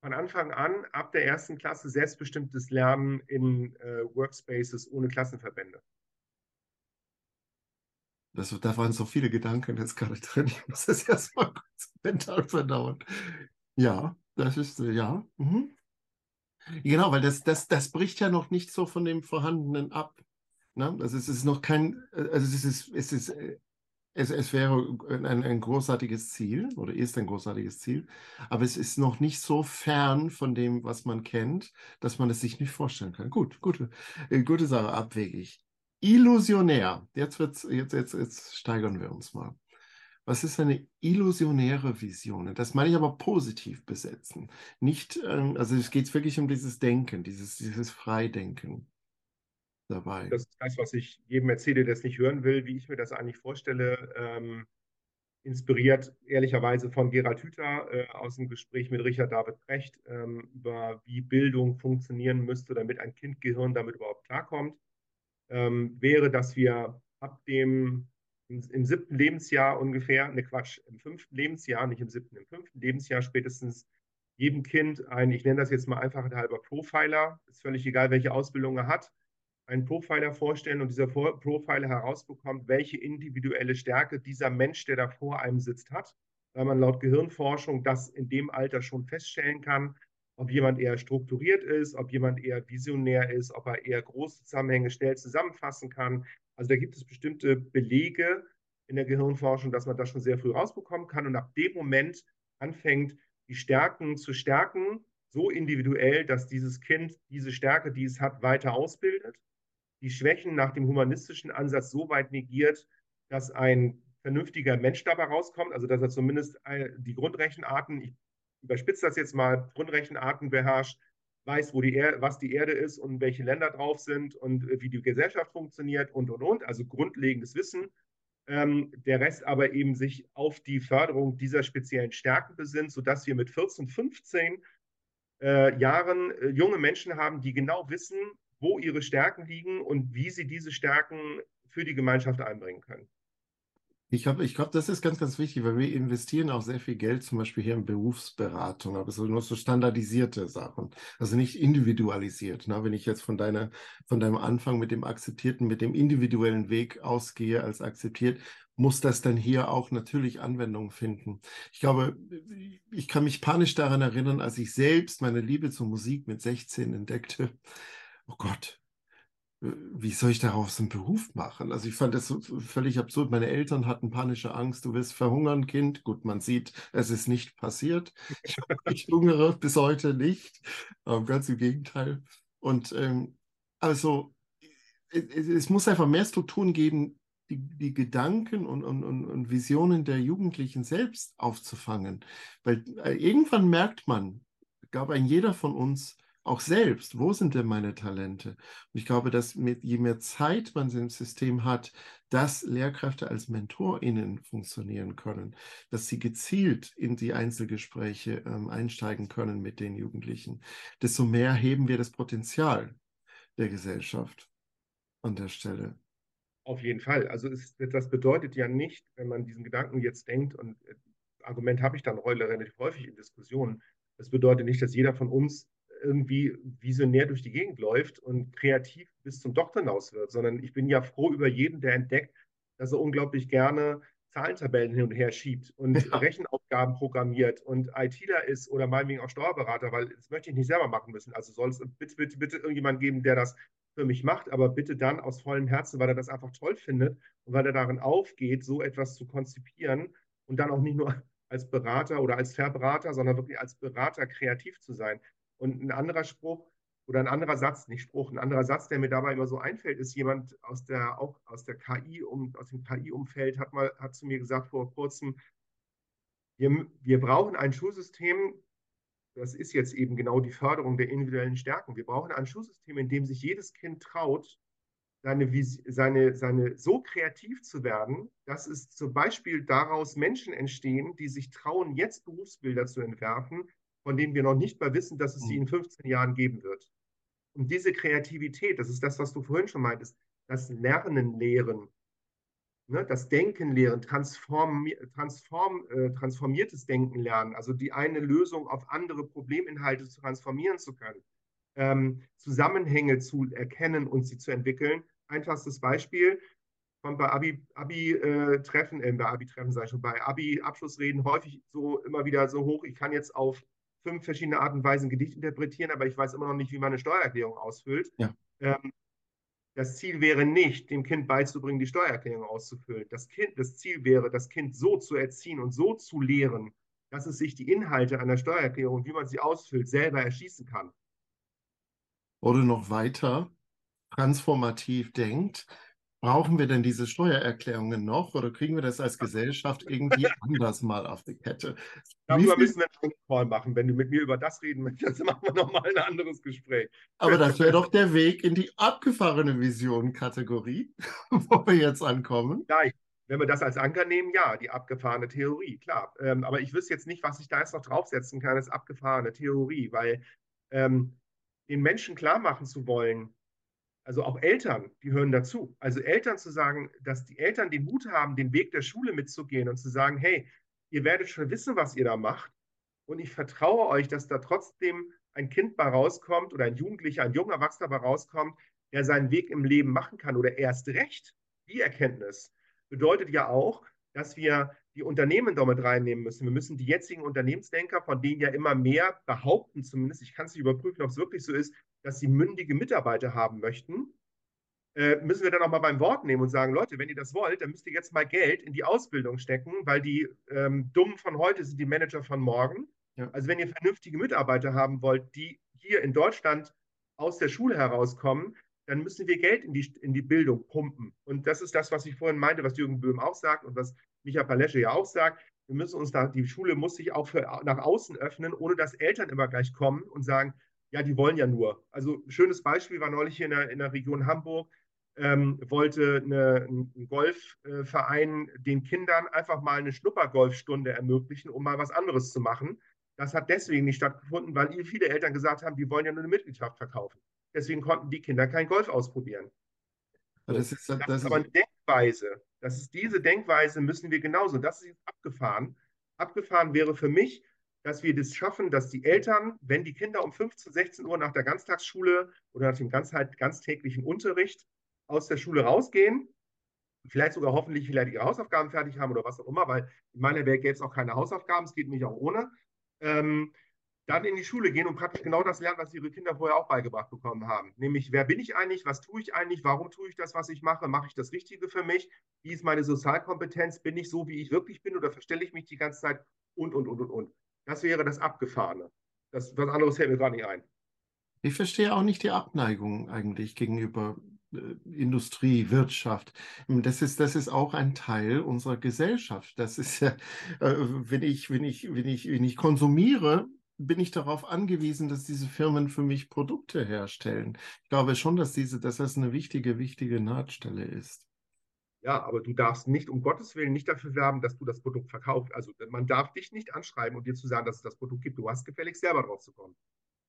von Anfang an, ab der ersten Klasse, selbstbestimmtes Lernen in äh, Workspaces ohne Klassenverbände. Das, da waren so viele Gedanken jetzt gerade drin. Ich muss das erstmal kurz mental verdauen. Ja, das ist, ja. Mhm. Genau, weil das, das, das bricht ja noch nicht so von dem Vorhandenen ab. Ne? Also es ist noch kein, also es ist, es ist, es, es wäre ein, ein großartiges Ziel oder ist ein großartiges Ziel, aber es ist noch nicht so fern von dem, was man kennt, dass man es sich nicht vorstellen kann. Gut, gute, äh, gute Sache, abwegig. Illusionär. Jetzt wird's, jetzt, jetzt, jetzt steigern wir uns mal. Was ist eine illusionäre Vision? Das meine ich aber positiv besetzen. Nicht, ähm, also es geht wirklich um dieses Denken, dieses, dieses Freidenken dabei. Das ist das, was ich jedem erzähle, der es nicht hören will, wie ich mir das eigentlich vorstelle. Ähm, inspiriert ehrlicherweise von Gerald Hüther äh, aus dem Gespräch mit Richard David Brecht ähm, über wie Bildung funktionieren müsste, damit ein Kindgehirn damit überhaupt klarkommt, ähm, wäre, dass wir ab dem im, im, siebten Lebensjahr ungefähr, ne Quatsch, im fünften Lebensjahr, nicht im siebten, im fünften Lebensjahr spätestens jedem Kind ein, ich nenne das jetzt mal einfach ein halber Profiler, ist völlig egal, welche Ausbildung er hat, einen Profiler vorstellen und dieser Profiler herausbekommt, welche individuelle Stärke dieser Mensch, der da vor einem sitzt, hat, weil man laut Gehirnforschung das in dem Alter schon feststellen kann, ob jemand eher strukturiert ist, ob jemand eher visionär ist, ob er eher große Zusammenhänge schnell zusammenfassen kann. Also da gibt es bestimmte Belege in der Gehirnforschung, dass man das schon sehr früh rausbekommen kann und ab dem Moment anfängt, die Stärken zu stärken, so individuell, dass dieses Kind diese Stärke, die es hat, weiter ausbildet die Schwächen nach dem humanistischen Ansatz so weit negiert, dass ein vernünftiger Mensch dabei rauskommt, also dass er zumindest die Grundrechenarten, ich überspitze das jetzt mal, Grundrechenarten beherrscht, weiß, wo die er was die Erde ist und welche Länder drauf sind und äh, wie die Gesellschaft funktioniert und, und, und, also grundlegendes Wissen. Ähm, der Rest aber eben sich auf die Förderung dieser speziellen Stärken besinnt, sodass wir mit 14, 15 äh, Jahren äh, junge Menschen haben, die genau wissen, wo ihre Stärken liegen und wie sie diese Stärken für die Gemeinschaft einbringen können. Ich glaube, ich glaub, das ist ganz, ganz wichtig, weil wir investieren auch sehr viel Geld zum Beispiel hier in Berufsberatung, aber so nur so standardisierte Sachen, also nicht individualisiert. Ne? Wenn ich jetzt von deiner, von deinem Anfang mit dem akzeptierten, mit dem individuellen Weg ausgehe als akzeptiert, muss das dann hier auch natürlich Anwendung finden. Ich glaube, ich kann mich panisch daran erinnern, als ich selbst meine Liebe zur Musik mit 16 entdeckte oh Gott, wie soll ich daraus einen Beruf machen? Also ich fand das so völlig absurd. Meine Eltern hatten panische Angst, du wirst verhungern, Kind. Gut, man sieht, es ist nicht passiert. Ich, hungere bis heute nicht. Ähm, ganz im Gegenteil. Und ähm, also es, es, muss einfach mehr Strukturen geben, die, die Gedanken und, und, und, Visionen der Jugendlichen selbst aufzufangen. Weil äh, irgendwann merkt man, gab ein jeder von uns, auch selbst, wo sind denn meine Talente? Und ich glaube, dass mit, je mehr Zeit man im System hat, dass Lehrkräfte als MentorInnen funktionieren können, dass sie gezielt in die Einzelgespräche ähm, einsteigen können mit den Jugendlichen, desto mehr heben wir das Potenzial der Gesellschaft an der Stelle. Auf jeden Fall. Also es, das bedeutet ja nicht, wenn man diesen Gedanken jetzt denkt, und äh, Argument habe ich dann relativ häufig in Diskussionen, das bedeutet nicht, dass jeder von uns irgendwie visionär durch die Gegend läuft und kreativ bis zum Doktor hinaus wird, sondern ich bin ja froh über jeden, der entdeckt, dass er unglaublich gerne Zahlentabellen hin und her schiebt und ja. Rechenaufgaben programmiert und ITler ist oder meinetwegen auch Steuerberater, weil das möchte ich nicht selber machen müssen. Also soll es bitte, bitte, bitte irgendjemand geben, der das für mich macht, aber bitte dann aus vollem Herzen, weil er das einfach toll findet und weil er darin aufgeht, so etwas zu konzipieren und dann auch nicht nur als Berater oder als Verberater, sondern wirklich als Berater kreativ zu sein. Und ein anderer Spruch oder ein anderer Satz, nicht Spruch, ein anderer Satz, der mir dabei immer so einfällt, ist jemand aus der, auch aus der KI, um, aus dem KI-Umfeld, hat mal, hat zu mir gesagt vor kurzem, wir, wir brauchen ein Schulsystem, das ist jetzt eben genau die Förderung der individuellen Stärken. Wir brauchen ein Schulsystem, in dem sich jedes Kind traut, seine, seine, seine so kreativ zu werden, dass es zum Beispiel daraus Menschen entstehen, die sich trauen, jetzt Berufsbilder zu entwerfen, von denen wir noch nicht mal wissen, dass es sie hm. in 15 Jahren geben wird. Und diese Kreativität, das ist das, was du vorhin schon meintest, das Lernen lehren, ne, das Denken lehren, transform, transform, äh, transformiertes Denken lernen, also die eine Lösung auf andere Probleminhalte zu transformieren zu können, ähm, Zusammenhänge zu erkennen und sie zu entwickeln. Einfachstes Beispiel, kommt bei Abi-Treffen, Abi äh, äh, bei Abi-Treffen ich schon, bei Abi-Abschlussreden häufig so immer wieder so hoch, ich kann jetzt auf fünf verschiedene Arten und Weisen Gedicht interpretieren, aber ich weiß immer noch nicht, wie man eine Steuererklärung ausfüllt. Ja. Ähm, das Ziel wäre nicht, dem Kind beizubringen, die Steuererklärung auszufüllen. Das, kind, das Ziel wäre, das Kind so zu erziehen und so zu lehren, dass es sich die Inhalte einer Steuererklärung, wie man sie ausfüllt, selber erschießen kann. Oder noch weiter transformativ denkt, Brauchen wir denn diese Steuererklärungen noch oder kriegen wir das als Gesellschaft irgendwie anders mal auf die Kette? Darüber müssen wir einen Call machen. Wenn du mit mir über das reden möchtest, machen wir nochmal ein anderes Gespräch. Aber das wäre doch der Weg in die abgefahrene Vision-Kategorie, wo wir jetzt ankommen. Ja, wenn wir das als Anker nehmen, ja, die abgefahrene Theorie, klar. Ähm, aber ich wüsste jetzt nicht, was ich da jetzt noch draufsetzen kann, als abgefahrene Theorie, weil ähm, den Menschen klar machen zu wollen, also auch Eltern, die hören dazu. Also Eltern zu sagen, dass die Eltern den Mut haben, den Weg der Schule mitzugehen und zu sagen, hey, ihr werdet schon wissen, was ihr da macht. Und ich vertraue euch, dass da trotzdem ein Kind bei rauskommt oder ein Jugendlicher, ein junger Erwachsener bei rauskommt, der seinen Weg im Leben machen kann oder erst recht. Die Erkenntnis bedeutet ja auch, dass wir die Unternehmen damit reinnehmen müssen. Wir müssen die jetzigen Unternehmensdenker, von denen ja immer mehr behaupten, zumindest, ich kann es nicht überprüfen, ob es wirklich so ist, dass sie mündige Mitarbeiter haben möchten, äh, müssen wir dann auch mal beim Wort nehmen und sagen, Leute, wenn ihr das wollt, dann müsst ihr jetzt mal Geld in die Ausbildung stecken, weil die ähm, Dummen von heute sind die Manager von morgen. Ja. Also wenn ihr vernünftige Mitarbeiter haben wollt, die hier in Deutschland aus der Schule herauskommen, dann müssen wir Geld in die, in die Bildung pumpen. Und das ist das, was ich vorhin meinte, was Jürgen Böhm auch sagt und was Micha Palesche ja auch sagt. Wir müssen uns da, die Schule muss sich auch für, nach außen öffnen, ohne dass Eltern immer gleich kommen und sagen, ja, die wollen ja nur. Also ein schönes Beispiel war neulich hier in der, in der Region Hamburg, ähm, wollte eine, ein Golfverein den Kindern einfach mal eine Schnuppergolfstunde ermöglichen, um mal was anderes zu machen. Das hat deswegen nicht stattgefunden, weil viele Eltern gesagt haben, die wollen ja nur eine Mitgliedschaft verkaufen. Deswegen konnten die Kinder kein Golf ausprobieren. Das ist, das, das ist aber eine Denkweise. Das ist diese Denkweise, müssen wir genauso. Das ist jetzt abgefahren. Abgefahren wäre für mich, dass wir das schaffen, dass die Eltern, wenn die Kinder um 15, 16 Uhr nach der Ganztagsschule oder nach dem ganzheit, ganztäglichen Unterricht aus der Schule rausgehen, vielleicht sogar hoffentlich vielleicht ihre Hausaufgaben fertig haben oder was auch immer, weil in meiner Welt gäbe es auch keine Hausaufgaben, es geht nicht auch ohne, ähm, dann in die Schule gehen und praktisch genau das lernen, was ihre Kinder vorher auch beigebracht bekommen haben. Nämlich, wer bin ich eigentlich, was tue ich eigentlich, warum tue ich das, was ich mache, mache ich das Richtige für mich, wie ist meine Sozialkompetenz, bin ich so, wie ich wirklich bin oder verstelle ich mich die ganze Zeit? Und, und, und, und, und. Das wäre das Abgefahrene. Das, was anderes fällt mir gar nicht ein. Ich verstehe auch nicht die Abneigung eigentlich gegenüber äh, Industrie, Wirtschaft. Das ist, das ist auch ein Teil unserer Gesellschaft. Das ist ja, äh, wenn ich, wenn ich, wenn ich, wenn ich konsumiere, bin ich darauf angewiesen, dass diese Firmen für mich Produkte herstellen. Ich glaube schon, dass diese, dass das eine wichtige, wichtige Nahtstelle ist. Ja, aber du darfst nicht, um Gottes Willen, nicht dafür werben, dass du das Produkt verkaufst. Also man darf dich nicht anschreiben und dir zu sagen, dass es das Produkt gibt. Du hast gefälligst selber drauf zu kommen.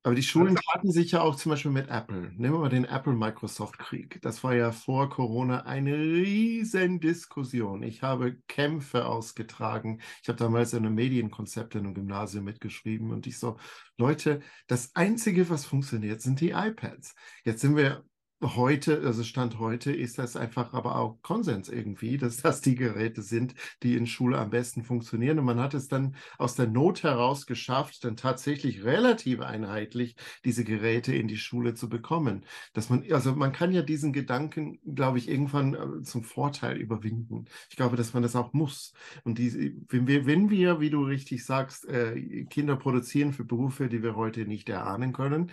Aber die Schulen taten sich ja auch zum Beispiel mit Apple. Nehmen wir mal den Apple-Microsoft-Krieg. Das war ja vor Corona eine riesen Diskussion. Ich habe Kämpfe ausgetragen. Ich habe damals eine Medienkonzept in einem Gymnasium mitgeschrieben und ich so, Leute, das Einzige, was funktioniert, sind die iPads. Jetzt sind wir heute, also Stand heute, ist das einfach aber auch Konsens irgendwie, dass das die Geräte sind, die in Schule am besten funktionieren. Und man hat es dann aus der Not heraus geschafft, dann tatsächlich relativ einheitlich diese Geräte in die Schule zu bekommen. Dass man, also man kann ja diesen Gedanken, glaube ich, irgendwann äh, zum Vorteil überwinden. Ich glaube, dass man das auch muss. Und die, wenn wir, wenn wir, wie du richtig sagst, äh, Kinder produzieren für Berufe, die wir heute nicht erahnen können,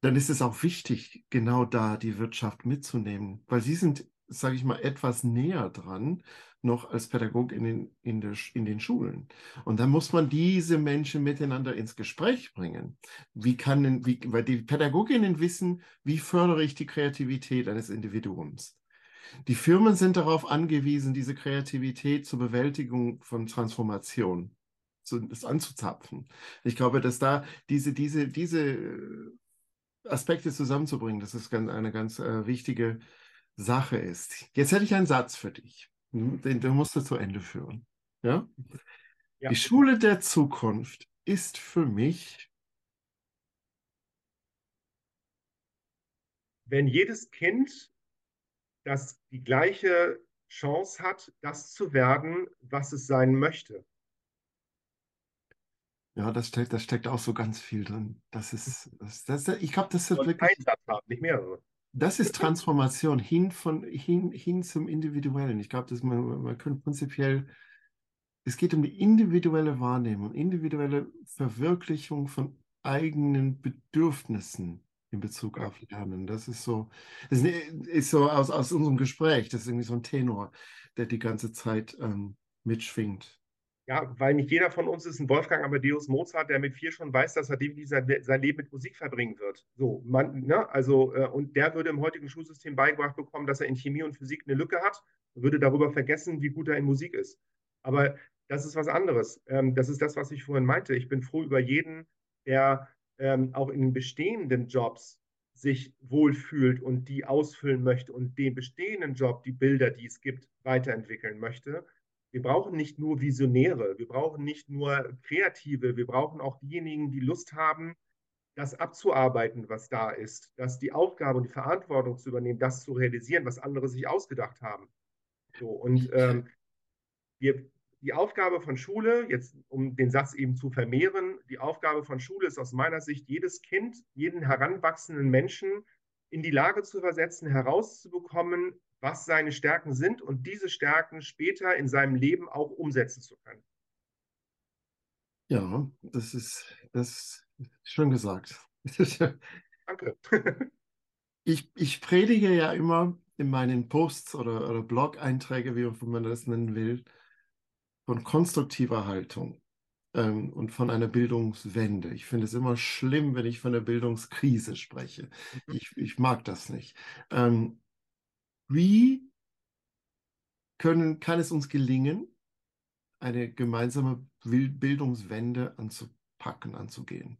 dann ist es auch wichtig, genau da die Wirtschaft mitzunehmen, weil sie sind, sage ich mal, etwas näher dran noch als Pädagog in den, in, der, in den Schulen. Und dann muss man diese Menschen miteinander ins Gespräch bringen. Wie kann, wie, weil die Pädagoginnen wissen, wie fördere ich die Kreativität eines Individuums. Die Firmen sind darauf angewiesen, diese Kreativität zur Bewältigung von Transformation zu, anzuzapfen. Ich glaube, dass da diese, diese, diese Aspekte zusammenzubringen, dass es ganz, eine ganz äh, wichtige Sache ist. Jetzt hätte ich einen Satz für dich. Hm, den, den musst du zu Ende führen. Ja? ja? Die Schule der Zukunft ist für mich. Wenn jedes Kind das die gleiche Chance hat, das zu werden, was es sein möchte. Ja, das steckt, das steckt auch so ganz viel drin. Das ist, das, das, ich glaube, das ist Und wirklich, haben, nicht mehrere. das ist Transformation hin von, hin, hin zum Individuellen. Ich glaube, dass man, man könnte prinzipiell, es geht um die individuelle Wahrnehmung, individuelle Verwirklichung von eigenen Bedürfnissen in Bezug auf Lernen. Das ist so, das ist, ist so aus, aus unserem Gespräch, das ist irgendwie so ein Tenor, der die ganze Zeit ähm, mitschwingt. Ja, weil nicht jeder von uns ist ein Wolfgang Amadeus Mozart, der mit vier schon weiß, dass er definitiv sein, sein Leben mit Musik verbringen wird. So, man, ne, also, äh, und der würde im heutigen Schulsystem beigebracht bekommen, dass er in Chemie und Physik eine Lücke hat würde darüber vergessen, wie gut er in Musik ist. Aber das ist was anderes. Ähm, das ist das, was ich vorhin meinte. Ich bin froh über jeden, der ähm, auch in den bestehenden Jobs sich wohlfühlt und die ausfüllen möchte und den bestehenden Job, die Bilder, die es gibt, weiterentwickeln möchte. Wir brauchen nicht nur Visionäre, wir brauchen nicht nur Kreative, wir brauchen auch diejenigen, die Lust haben, das abzuarbeiten, was da ist, dass die Aufgabe und die Verantwortung zu übernehmen, das zu realisieren, was andere sich ausgedacht haben. So, und ähm, wir, die Aufgabe von Schule, jetzt um den Satz eben zu vermehren, die Aufgabe von Schule ist aus meiner Sicht, jedes Kind, jeden heranwachsenden Menschen in die Lage zu versetzen, herauszubekommen, was seine Stärken sind und diese Stärken später in seinem Leben auch umsetzen zu können. Ja, das ist, das ist schön gesagt. Danke. Ich, ich predige ja immer in meinen Posts oder, oder Blog-Einträge, wie man das nennen will, von konstruktiver Haltung ähm, und von einer Bildungswende. Ich finde es immer schlimm, wenn ich von der Bildungskrise spreche. Ich, ich mag das nicht. Ähm, wie können, kann es uns gelingen, eine gemeinsame Bildungswende anzupacken, anzugehen?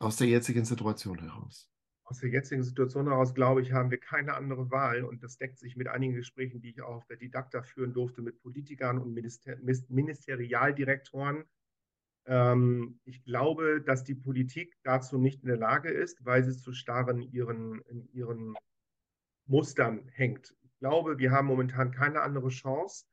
Aus der jetzigen Situation heraus. Aus der jetzigen Situation heraus, glaube ich, haben wir keine andere Wahl. Und das deckt sich mit einigen Gesprächen, die ich auch auf der Didakta führen durfte, mit Politikern und Minister Ministerialdirektoren. Ähm, ich glaube, dass die Politik dazu nicht in der Lage ist, weil sie zu starr in ihren, in ihren Mustern hängt. Ich glaube, wir haben momentan keine andere Chance,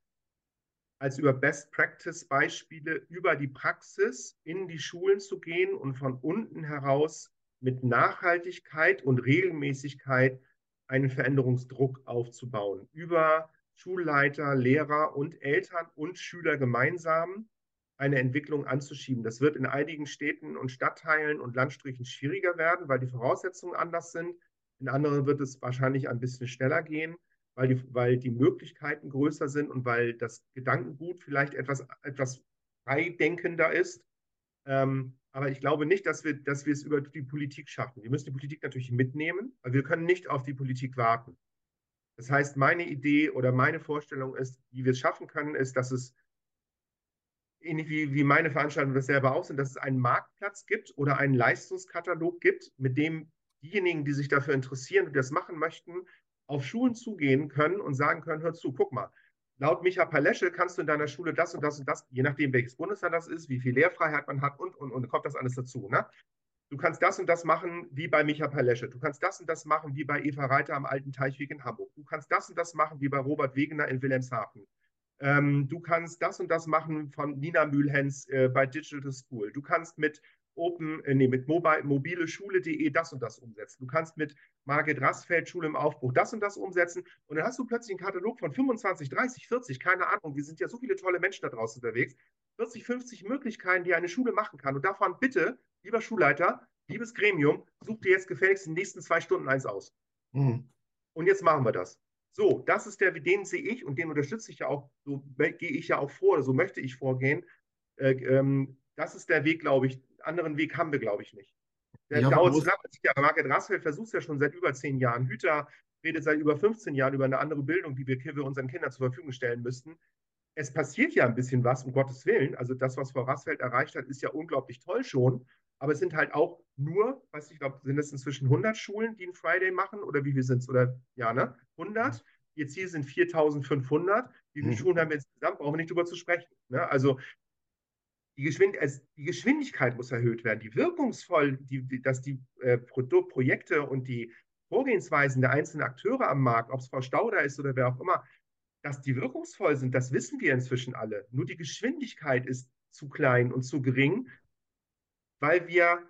als über Best-Practice-Beispiele über die Praxis in die Schulen zu gehen und von unten heraus mit Nachhaltigkeit und Regelmäßigkeit einen Veränderungsdruck aufzubauen. Über Schulleiter, Lehrer und Eltern und Schüler gemeinsam eine Entwicklung anzuschieben. Das wird in einigen Städten und Stadtteilen und Landstrichen schwieriger werden, weil die Voraussetzungen anders sind. In anderen wird es wahrscheinlich ein bisschen schneller gehen, weil die, weil die Möglichkeiten größer sind und weil das Gedankengut vielleicht etwas, etwas freidenkender ist. Ähm, aber ich glaube nicht, dass wir, dass wir es über die Politik schaffen. Wir müssen die Politik natürlich mitnehmen, aber wir können nicht auf die Politik warten. Das heißt, meine Idee oder meine Vorstellung ist, wie wir es schaffen können, ist, dass es ähnlich wie, wie meine Veranstaltung das selber auch sind, dass es einen Marktplatz gibt oder einen Leistungskatalog gibt, mit dem diejenigen, die sich dafür interessieren und das machen möchten, auf Schulen zugehen können und sagen können, hör zu, guck mal, laut Micha Palesche kannst du in deiner Schule das und das und das, je nachdem welches Bundesland das ist, wie viel Lehrfreiheit man hat und, und, und kommt das alles dazu. Ne? Du kannst das und das machen wie bei Micha Palesche. Du kannst das und das machen wie bei Eva Reiter am Alten Teichweg in Hamburg. Du kannst das und das machen wie bei Robert Wegener in Wilhelmshaven. Ähm, du kannst das und das machen von Nina Mühlhens äh, bei Digital School. Du kannst mit Open, äh, nee, mit mobile, mobileschule.de das und das umsetzen. Du kannst mit Margit Rassfeld Schule im Aufbruch das und das umsetzen. Und dann hast du plötzlich einen Katalog von 25, 30, 40, keine Ahnung. Wir sind ja so viele tolle Menschen da draußen unterwegs. 40, 50 Möglichkeiten, die eine Schule machen kann. Und davon bitte, lieber Schulleiter, liebes Gremium, such dir jetzt gefälligst in den nächsten zwei Stunden eins aus. Mhm. Und jetzt machen wir das. So, das ist der, den sehe ich und den unterstütze ich ja auch, so gehe ich ja auch vor, so möchte ich vorgehen. Äh, ähm, das ist der Weg, glaube ich. Anderen Weg haben wir, glaube ich, nicht. Der Ja, lange. Ja, Margret Rassfeld versucht es ja schon seit über zehn Jahren. Hüter redet seit über 15 Jahren über eine andere Bildung, die wir, wir unseren Kindern zur Verfügung stellen müssten. Es passiert ja ein bisschen was, um Gottes Willen. Also das, was Frau Rassfeld erreicht hat, ist ja unglaublich toll schon. Aber es sind halt auch nur, weiß ich, glaube, sind es inzwischen 100 Schulen, die einen Friday machen? Oder wie viel sind es? Oder ja, ne? 100? Ihr Ziel sind 4500. Wie viele Mhm. Schulen haben wir insgesamt? Brauchen wir nicht drüber zu sprechen. Ne? Also die, Geschwind es, die Geschwindigkeit muss erhöht werden. Die wirkungsvoll, die, die, dass die äh, Pro Projekte und die Vorgehensweisen der einzelnen Akteure am Markt, ob es Frau Stauder ist oder wer auch immer, dass die wirkungsvoll sind, das wissen wir inzwischen alle. Nur die Geschwindigkeit ist zu klein und zu gering, weil wir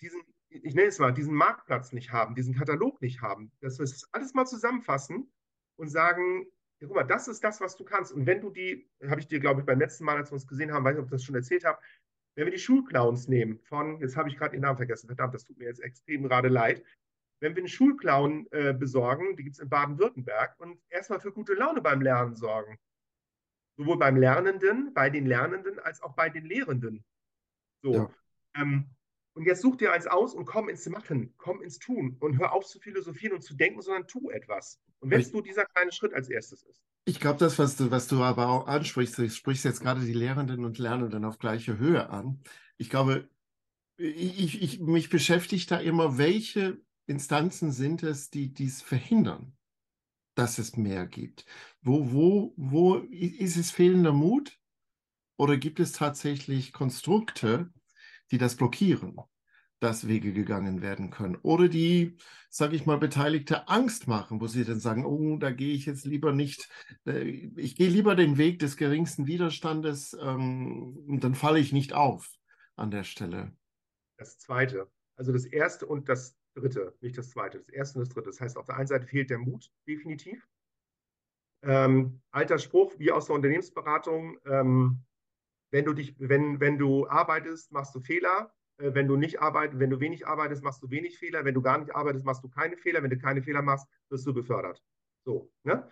diesen, ich nenne es mal, diesen Marktplatz nicht haben, diesen Katalog nicht haben, dass wir das alles mal zusammenfassen und sagen, ja, guck mal, das ist das, was du kannst. Und wenn du die, habe ich dir, glaube ich, beim letzten Mal, als wir uns gesehen haben, weiß nicht, ob ich das schon erzählt habe, wenn wir die Schulclowns nehmen von, jetzt habe ich gerade den Namen vergessen, verdammt, das tut mir jetzt extrem gerade leid, wenn wir einen Schulclown äh, besorgen, die gibt es in Baden-Württemberg, und erstmal für gute Laune beim Lernen sorgen. Sowohl beim Lernenden, bei den Lernenden, als auch bei den Lehrenden. So. Ja. Ähm, und jetzt such dir eins aus und komm ins Machen, komm ins Tun und hör auf zu philosophieren und zu denken, sondern tu etwas. Und wenn es nur dieser kleine Schritt als erstes ist. Ich glaube, das, was du, was du aber auch ansprichst, du sprichst jetzt gerade die Lehrenden und Lernenden auf gleiche Höhe an. Ich glaube, ich, ich, mich beschäftigt da immer, welche Instanzen sind es, die dies verhindern, dass es mehr gibt? Wo, wo, wo ist es fehlender Mut? Oder gibt es tatsächlich Konstrukte, die das blockieren, dass Wege gegangen werden können? Oder die, sage ich mal, Beteiligte Angst machen, wo sie dann sagen, oh, da gehe ich jetzt lieber nicht, äh, ich gehe lieber den Weg des geringsten Widerstandes ähm, und dann falle ich nicht auf an der Stelle. Das Zweite, also das Erste und das dritte, nicht das zweite, das erste und das dritte. Das heißt, auf der einen Seite fehlt der Mut, definitiv. Ähm, alter Spruch, wie aus der Unternehmensberatung, ähm, wenn du dich, wenn, wenn du arbeitest, machst du Fehler. Äh, wenn du nicht arbeitest, wenn du wenig arbeitest, machst du wenig Fehler. Wenn du gar nicht arbeitest, machst du keine Fehler. Wenn du keine Fehler machst, wirst du befördert. So, ne?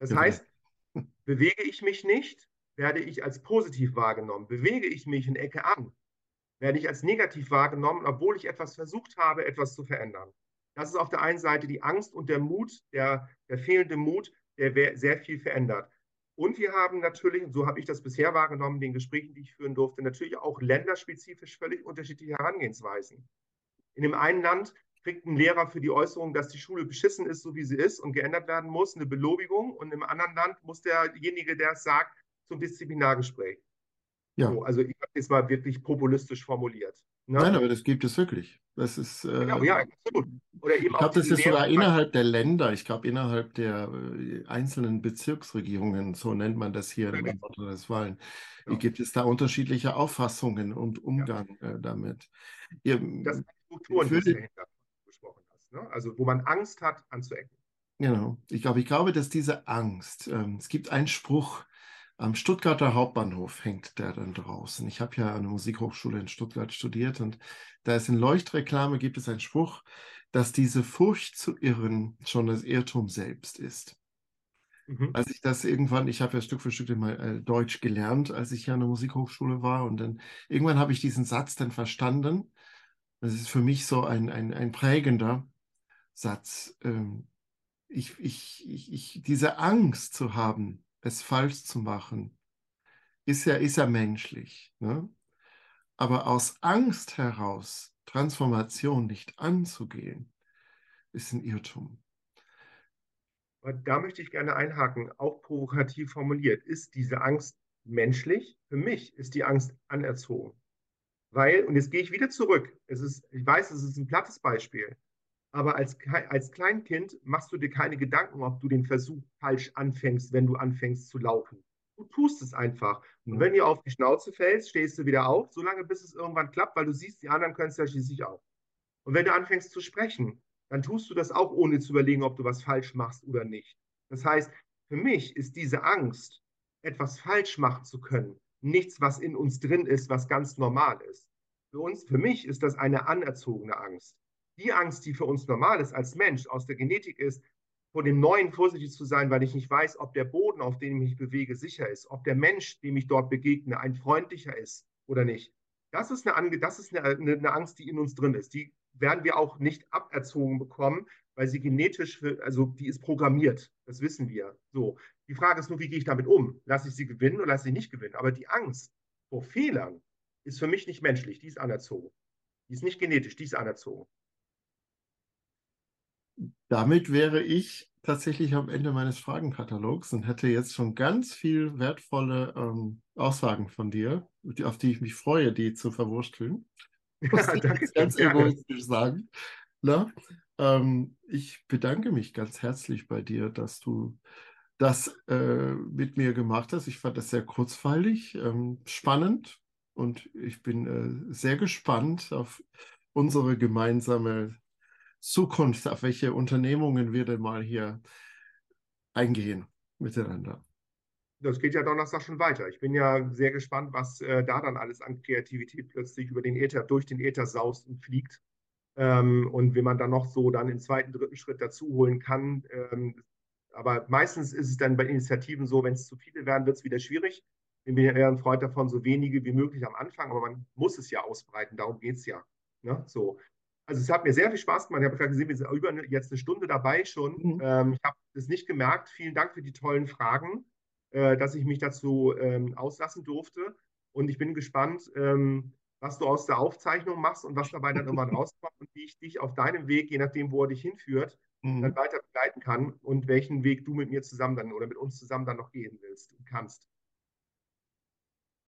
Das ja. heißt, bewege ich mich nicht, werde ich als positiv wahrgenommen. Bewege ich mich in Ecke an, werde ich als negativ wahrgenommen, obwohl ich etwas versucht habe, etwas zu verändern. Das ist auf der einen Seite die Angst und der Mut, der, der fehlende Mut, der sehr viel verändert. Und wir haben natürlich, und so habe ich das bisher wahrgenommen, den Gesprächen, die ich führen durfte, natürlich auch länderspezifisch völlig unterschiedliche Herangehensweisen. In dem einen Land kriegt ein Lehrer für die Äußerung, dass die Schule beschissen ist, so wie sie ist und geändert werden muss, eine Belobigung. Und im anderen Land muss derjenige, der es sagt, zum Disziplinargespräch. Ja. So, also ich habe es mal wirklich populistisch formuliert. Ne? Nein, aber das gibt es wirklich. Das ist, äh, genau, ja, absolut. Oder eben ich glaube, das ist sogar innerhalb der Länder, ich glaube, innerhalb der äh, einzelnen Bezirksregierungen, so nennt man das hier in Nordrhein-Westfalen, ja. gibt es da unterschiedliche Auffassungen und Umgang ja. äh, damit. Ihr, das sind Strukturen, die du gesprochen hast. Ne? Also, wo man Angst hat, anzuecken. Genau. Ich glaube, ich glaube, dass diese Angst, ähm, es gibt einen Spruch, am Stuttgarter Hauptbahnhof hängt der dann draußen. Ich habe ja an der Musikhochschule in Stuttgart studiert und da ist in Leuchtreklame gibt es einen Spruch, dass diese Furcht zu irren schon das Irrtum selbst ist. Mhm. Als ich das irgendwann, ich habe ja Stück für Stück immer äh, Deutsch gelernt, als ich ja an der Musikhochschule war und dann irgendwann habe ich diesen Satz dann verstanden. Das ist für mich so ein, ein, ein prägender Satz. Ähm, ich, ich, ich, ich, diese Angst zu haben, es falsch zu machen, ist ja, ist ja menschlich. Ne? Aber aus Angst heraus Transformation nicht anzugehen, ist ein Irrtum. Da möchte ich gerne einhaken, auch provokativ formuliert. Ist diese Angst menschlich? Für mich ist die Angst anerzogen. Weil, und jetzt gehe ich wieder zurück, es ist, ich weiß, es ist ein plattes Beispiel, aber als, als Kleinkind machst du dir keine Gedanken, ob du den Versuch falsch anfängst, wenn du anfängst zu laufen. Du tust es einfach. Und wenn du auf die Schnauze fällst, stehst du wieder auf, solange bis es irgendwann klappt, weil du siehst, die anderen können es ja schließlich auch. Und wenn du anfängst zu sprechen, dann tust du das auch, ohne zu überlegen, ob du was falsch machst oder nicht. Das heißt, für mich ist diese Angst, etwas falsch machen zu können, nichts, was in uns drin ist, was ganz normal ist. Für uns, für mich ist das eine anerzogene Angst die Angst, die für uns normal ist als Mensch, aus der Genetik ist, vor dem Neuen vorsichtig zu sein, weil ich nicht weiß, ob der Boden, auf dem ich mich bewege, sicher ist, ob der Mensch, dem ich dort begegne, ein freundlicher ist oder nicht. Das ist eine, das ist eine, eine Angst, die in uns drin ist. Die werden wir auch nicht aberzogen bekommen, weil sie genetisch, für, also die ist programmiert. Das wissen wir. So. Die Frage ist nur, wie gehe ich damit um? Lasse ich sie gewinnen oder lasse ich nicht gewinnen? Aber die Angst vor Fehlern ist für mich nicht menschlich. Die ist anerzogen. Die ist nicht genetisch, die ist anerzogen. Damit wäre ich tatsächlich am Ende meines Fragenkatalogs und hätte jetzt schon ganz viel wertvolle ähm, Aussagen von dir, auf die ich mich freue, die zu verwursteln. Muss ja, ich ganz egoistisch sagen. Na? Ähm, ich bedanke mich ganz herzlich bei dir, dass du das äh, mit mir gemacht hast. Ich fand das sehr kurzweilig, ähm, spannend, Und ich bin äh, sehr gespannt auf unsere gemeinsame Zukunft, auf welche Unternehmungen wir denn mal hier eingehen miteinander. Das geht ja Donnerstag schon weiter. Ich bin ja sehr gespannt, was äh, da dann alles an Kreativität plötzlich über den Äther, durch den Äther saust und fliegt. Ähm, und wie man dann noch so dann den zweiten, dritten Schritt dazu holen kann. Ähm, aber meistens ist es dann bei Initiativen so, wenn es zu viele werden, wird es wieder schwierig. Ich bin ja eher ein Freund davon, so wenige wie möglich am Anfang, aber man muss es ja ausbreiten, darum geht es ja. Ne? So. Also es hat mir sehr viel Spaß gemacht. Ich habe gerade gesehen, wir sind über eine, jetzt eine Stunde dabei schon. Mhm. Ähm, ich habe es nicht gemerkt. Vielen Dank für die tollen Fragen, äh, dass ich mich dazu ähm, auslassen durfte. Und ich bin gespannt, ähm, was du aus der Aufzeichnung machst und was dabei dann irgendwann rauskommt und wie ich dich auf deinem Weg, je nachdem, wo er dich hinführt, mhm. dann weiter begleiten kann und welchen Weg du mit mir zusammen dann oder mit uns zusammen dann noch gehen willst und kannst.